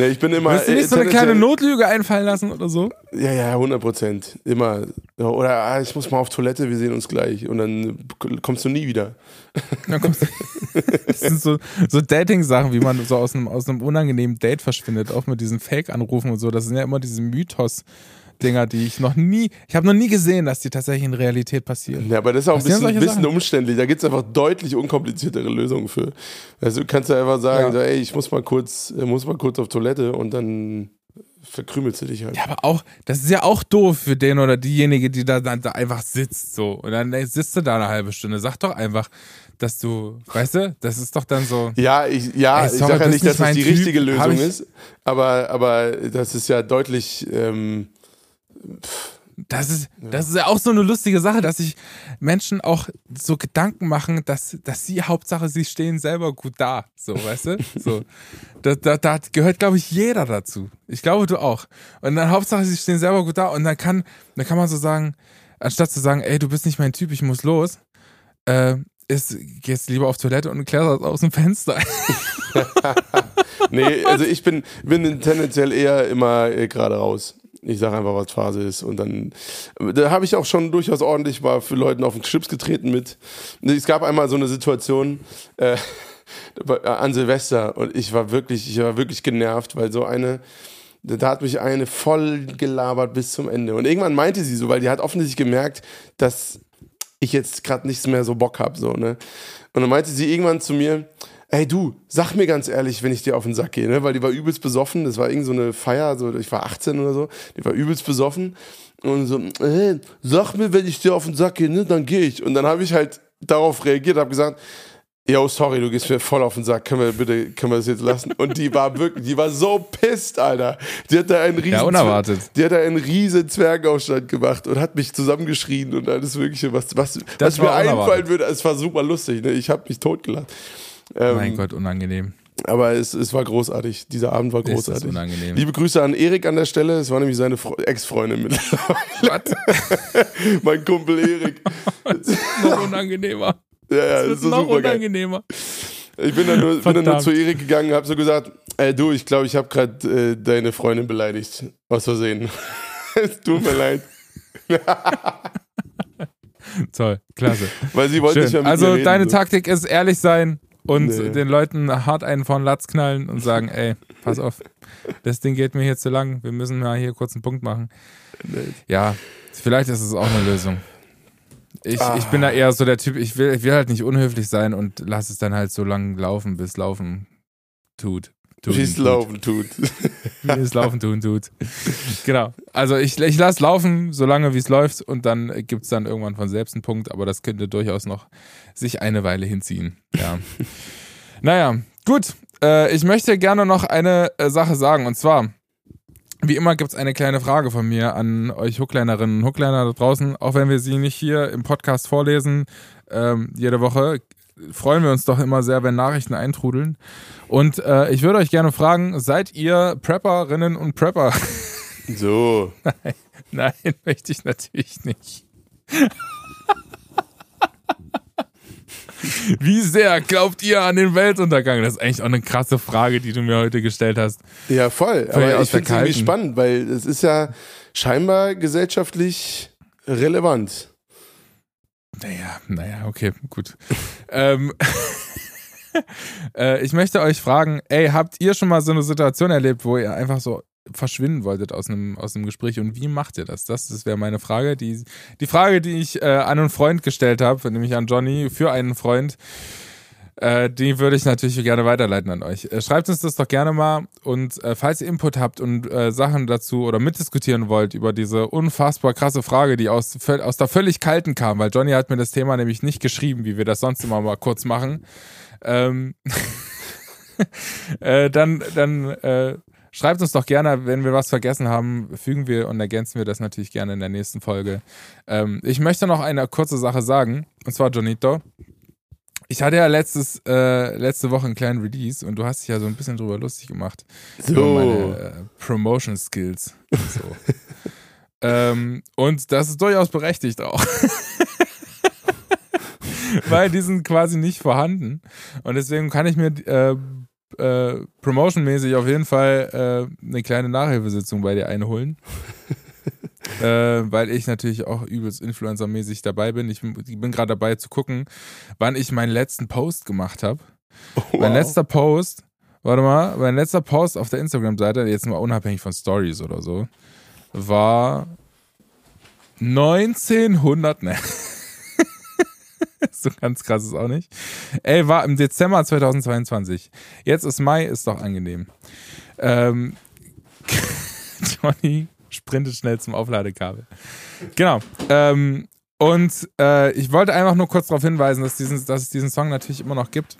Nee, ich bin immer. Willst du nicht so äh, eine kleine Notlüge einfallen lassen oder so? Ja, ja, 100 Prozent. Immer. Oder ah, ich muss mal auf Toilette, wir sehen uns gleich. Und dann kommst du nie wieder. Dann kommst du- <laughs> Das sind so, so Dating-Sachen, wie man so aus einem, aus einem unangenehmen Date verschwindet, auch mit diesen Fake-Anrufen und so. Das sind ja immer diese Mythos, Dinger, die ich noch nie, ich habe noch nie gesehen, dass die tatsächlich in Realität passieren. Ja, aber das ist auch ein bisschen, bisschen umständlich. Da gibt es einfach deutlich unkompliziertere Lösungen für. Also du kannst ja einfach sagen, Ja. so, ey, ich muss mal kurz, äh, muss mal kurz auf Toilette und dann verkrümelst du dich halt. Ja, aber auch, das ist ja auch doof für den oder diejenige, die da, dann da einfach sitzt so. Und dann sitzt du da eine halbe Stunde. Sag doch einfach, dass du, weißt du, das ist doch dann so. Ja, ich, ja, Ey, ich sorry, sage ja nicht, dass das die Typ. richtige Lösung ich- ist, aber, aber das ist ja deutlich, ähm, Das ist, das ist ja auch so eine lustige Sache, dass sich Menschen auch so Gedanken machen, dass, dass sie, Hauptsache, sie stehen selber gut da. So, weißt du? <laughs> So. Da, da, da gehört, glaube ich, jeder dazu. Ich glaube, du auch. Und dann Hauptsache, sie stehen selber gut da und dann kann, dann kann man so sagen, anstatt zu sagen, ey, du bist nicht mein Typ, ich muss los, äh, ist, gehst lieber auf Toilette und klärst das aus dem Fenster. <laughs> nee, also ich bin, bin tendenziell eher immer äh, gerade raus. Ich sage einfach, was Phase ist. Und dann, da habe ich auch schon durchaus ordentlich mal für Leuten auf den Chips getreten mit. Es gab einmal so eine Situation äh, an Silvester und ich war wirklich, ich war wirklich genervt, weil so eine, da hat mich eine voll gelabert bis zum Ende. Und irgendwann meinte sie so, weil die hat offensichtlich gemerkt, dass ich jetzt gerade nichts mehr so Bock habe. So, ne? Und dann meinte sie irgendwann zu mir, ey du, sag mir ganz ehrlich, wenn ich dir auf den Sack gehe, ne? Weil die war übelst besoffen, das war irgend so eine Feier, so, ich war 18 oder so, die war übelst besoffen und so, ey, sag mir, wenn ich dir auf den Sack gehe, ne, dann gehe ich. Und dann habe ich halt darauf reagiert, habe gesagt, Yo, sorry, du gehst mir voll auf den Sack. Können wir bitte, können wir das jetzt lassen? Und die war wirklich, die war so pisst, Alter. Die hat da einen riesen, Ja, unerwartet. die hat da einen riesen Zwergenaufstand gemacht und hat mich zusammengeschrien und alles Mögliche, was, was, was mir war einfallen unerwartet. würde. Es war super lustig, ne? Ich habe mich totgelacht. Ähm, mein Gott, unangenehm. aber es, es war großartig. Dieser Abend war Ist das großartig. unangenehm. Liebe Grüße an Erik an der Stelle. Es war nämlich seine Fre- Ex-Freundin mit. <laughs> mein Kumpel Erik. <laughs> Noch unangenehmer. Ja, ja, Das das ist noch super geil. unangenehmer. Ich bin dann nur, bin dann nur zu Erik gegangen, hab so gesagt, ey du, ich glaube, ich habe gerade äh, deine Freundin beleidigt. Aus Versehen. es tut mir leid. <laughs> Toll, klasse. Weil sie wollte nicht mehr Schön. mit Also deine. Taktik ist ehrlich sein und Nee. den Leuten hart einen von Latz knallen und sagen, <laughs> ey, pass auf, das Ding geht mir hier zu lang, wir müssen mal hier kurz einen Punkt machen. Nee. Ja, vielleicht ist es auch eine Lösung. Ich, ich Ah. bin da eher so der Typ, ich will, ich will halt nicht unhöflich sein und lass es dann halt so lang laufen, bis laufen tut. Tut Wie es laufen tut. <laughs> Wie es laufen tun tut. Genau. Also ich, ich lasse laufen, solange wie es läuft und dann gibt es dann irgendwann von selbst einen Punkt, aber das könnte durchaus noch sich eine Weile hinziehen. Ja. <laughs> naja, gut. Äh, ich möchte gerne noch eine äh, Sache sagen und zwar, wie immer gibt es eine kleine Frage von mir an euch Hooklinerinnen und Hookliner da draußen, auch wenn wir sie nicht hier im Podcast vorlesen, ähm, jede Woche freuen wir uns doch immer sehr, wenn Nachrichten eintrudeln. Und äh, ich würde euch gerne fragen, seid ihr Prepperinnen und Prepper? <laughs> So. Nein, <laughs> möchte ich natürlich nicht. <laughs> Wie sehr glaubt ihr an den Weltuntergang? Das ist eigentlich auch eine krasse Frage, die du mir heute gestellt hast. Ja, voll. Völlig Aber ich finde es irgendwie spannend, weil es ist ja scheinbar gesellschaftlich relevant. Naja, naja, okay, gut. <laughs> ähm, <laughs> äh, ich möchte euch fragen, ey, habt ihr schon mal so eine Situation erlebt, wo ihr einfach so verschwinden wolltet aus einem, aus einem Gespräch und wie macht ihr das? Das, das wäre meine Frage. Die, die Frage, die ich äh, an einen Freund gestellt habe, nämlich an Johnny für einen Freund, äh, die würde ich natürlich gerne weiterleiten an euch. Äh, schreibt uns das doch gerne mal und äh, falls ihr Input habt und äh, Sachen dazu oder mitdiskutieren wollt über diese unfassbar krasse Frage, die aus, aus der völlig kalten kam, weil Johnny hat mir das Thema nämlich nicht geschrieben, wie wir das sonst immer mal kurz machen, ähm, <laughs> äh, dann, dann äh, schreibt uns doch gerne, wenn wir was vergessen haben, fügen wir und ergänzen wir das natürlich gerne in der nächsten Folge. Ähm, ich möchte noch eine kurze Sache sagen, und zwar Jonito. Ich hatte ja letztes, äh, letzte Woche einen kleinen Release und du hast dich ja so ein bisschen drüber lustig gemacht. Über So. meine äh, Promotion Skills. So. <laughs> ähm, und das ist durchaus berechtigt auch. <laughs> Weil die sind quasi nicht vorhanden. Und deswegen kann ich mir äh, äh, promotionmäßig auf jeden Fall äh, eine kleine Nachhilfesitzung bei dir einholen. Äh, weil ich natürlich auch übelst influencermäßig dabei bin. Ich, bin- bin gerade dabei zu gucken, wann ich meinen letzten Post gemacht habe. Mein letzter Post, warte mal, mein letzter Post auf der Instagram-Seite, jetzt mal unabhängig von Stories oder so, war 1900, ne. <laughs> so ganz krass ist auch nicht. Ey, war im Dezember 2022. Jetzt ist Mai, ist doch angenehm. Ähm, <laughs> Johnny sprintet schnell zum Aufladekabel. Genau. Ähm, und äh, ich wollte einfach nur kurz darauf hinweisen, dass, diesen, dass es diesen Song natürlich immer noch gibt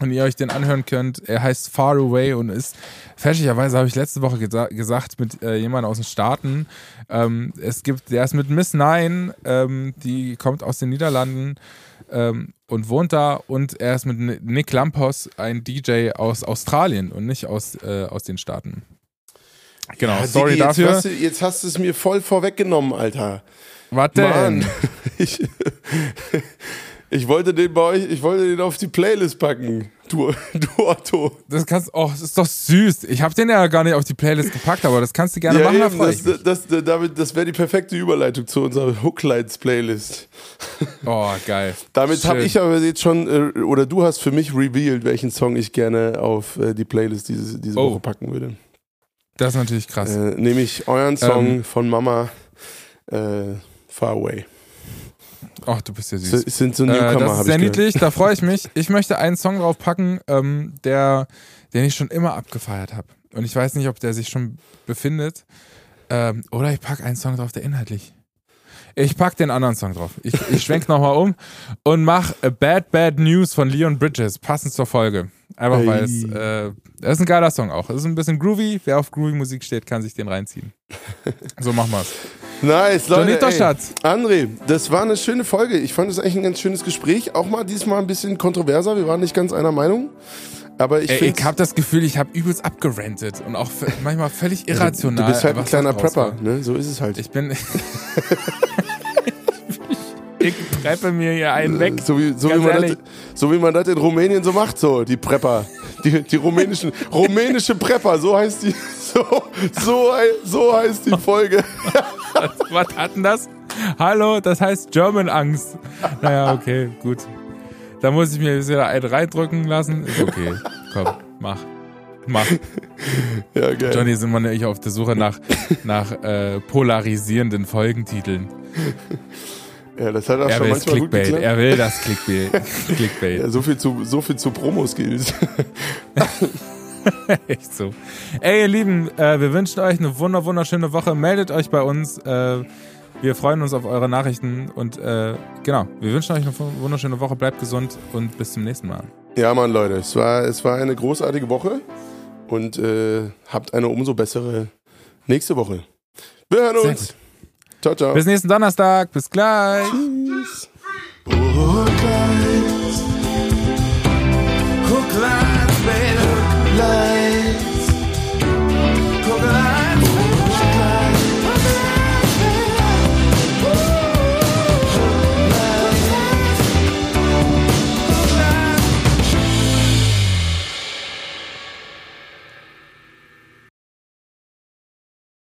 und ihr euch den anhören könnt. Er heißt Far Away und ist, fälschlicherweise habe ich letzte Woche gesa gesagt mit äh, jemandem aus den Staaten. Ähm, es gibt, der ist mit Miss Nine, ähm, die kommt aus den Niederlanden ähm, und wohnt da und er ist mit Nick Lampos, ein DJ aus Australien und nicht aus, äh, aus den Staaten. Genau, Ja, sorry Digi, jetzt, dafür. Hast du, jetzt hast du es mir voll vorweggenommen, Alter. Was denn? Mann, <laughs> ich, ich wollte den bei euch, ich wollte den auf die Playlist packen. Du, du Otto. Das kannst, oh, das ist doch süß. Ich habe den ja gar nicht auf die Playlist gepackt, aber das kannst du gerne machen, da eben, das, das, das, damit- das wäre die perfekte Überleitung zu unserer Hooklights-Playlist. Oh, geil. <laughs> Damit habe ich aber jetzt schon, äh, oder du hast für mich revealed, welchen Song ich gerne auf äh, die Playlist diese, diese Oh. Woche packen würde. Das ist natürlich krass. Äh, nämlich euren Song Ähm. von Mama, äh, Far Away. Ach, du bist ja süß. sind so Äh, Newcomer, das ist sehr niedlich, da freue ich mich. <laughs> Ich möchte einen Song drauf packen, ähm, der, den ich schon immer abgefeiert habe. Und ich weiß nicht, ob der sich schon befindet. Ähm, oder ich packe einen Song drauf, der inhaltlich. Ich pack den anderen Song drauf. Ich, ich schwenk <laughs> nochmal um und mach A Bad Bad News von Leon Bridges, passend zur Folge. Einfach weil es, äh, das ist ein geiler Song auch. Es ist ein bisschen groovy. Wer auf groovy Musik steht, kann sich den reinziehen. <laughs> So machen wir's. Nice, Leute. Johnny ey. Doschatz. André, das war eine schöne Folge. Ich fand es eigentlich ein ganz schönes Gespräch. Auch mal diesmal ein bisschen kontroverser. Wir waren nicht ganz einer Meinung. Aber ich Ey, ich habe das Gefühl, ich habe übelst abgerantet und auch manchmal völlig irrational. Du bist halt ein kleiner Prepper, ne? So ist es halt. Ich bin. <laughs> <laughs> ich preppe mir hier einen weg. So wie, so, wie man das, so wie man das in Rumänien so macht, so, die Prepper. Die, die rumänischen, <laughs> rumänische Prepper, so heißt die, <laughs> so, so, so heißt die Folge. Was hat denn das? Hallo, das heißt German Angst. Naja, okay, gut. Da muss ich mir jetzt wieder einen reindrücken lassen. Ist okay. Komm, mach. Mach. Ja, geil. Johnny sind wir nämlich auf der Suche nach, nach äh, polarisierenden Folgentiteln. Ja, das hat auch Er schon will manchmal gut Clickbait. geklappt. Er will das Clickbait. Clickbait. Ja, so viel zu, so viel zu Promo-Skills. <laughs> Echt so. Ey, ihr Lieben, äh, wir wünschen euch eine wunder wunderschöne Woche. Meldet euch bei uns. Äh, wir freuen uns auf eure Nachrichten und äh, genau, wir wünschen euch eine wunderschöne Woche. Bleibt gesund und bis zum nächsten Mal. Ja, Mann, Leute, es war, es war eine großartige Woche und äh, habt eine umso bessere nächste Woche. Wir hören uns. Ciao, ciao. Bis nächsten Donnerstag. Bis gleich. Tschüss. Oh, guys. Oh, guys.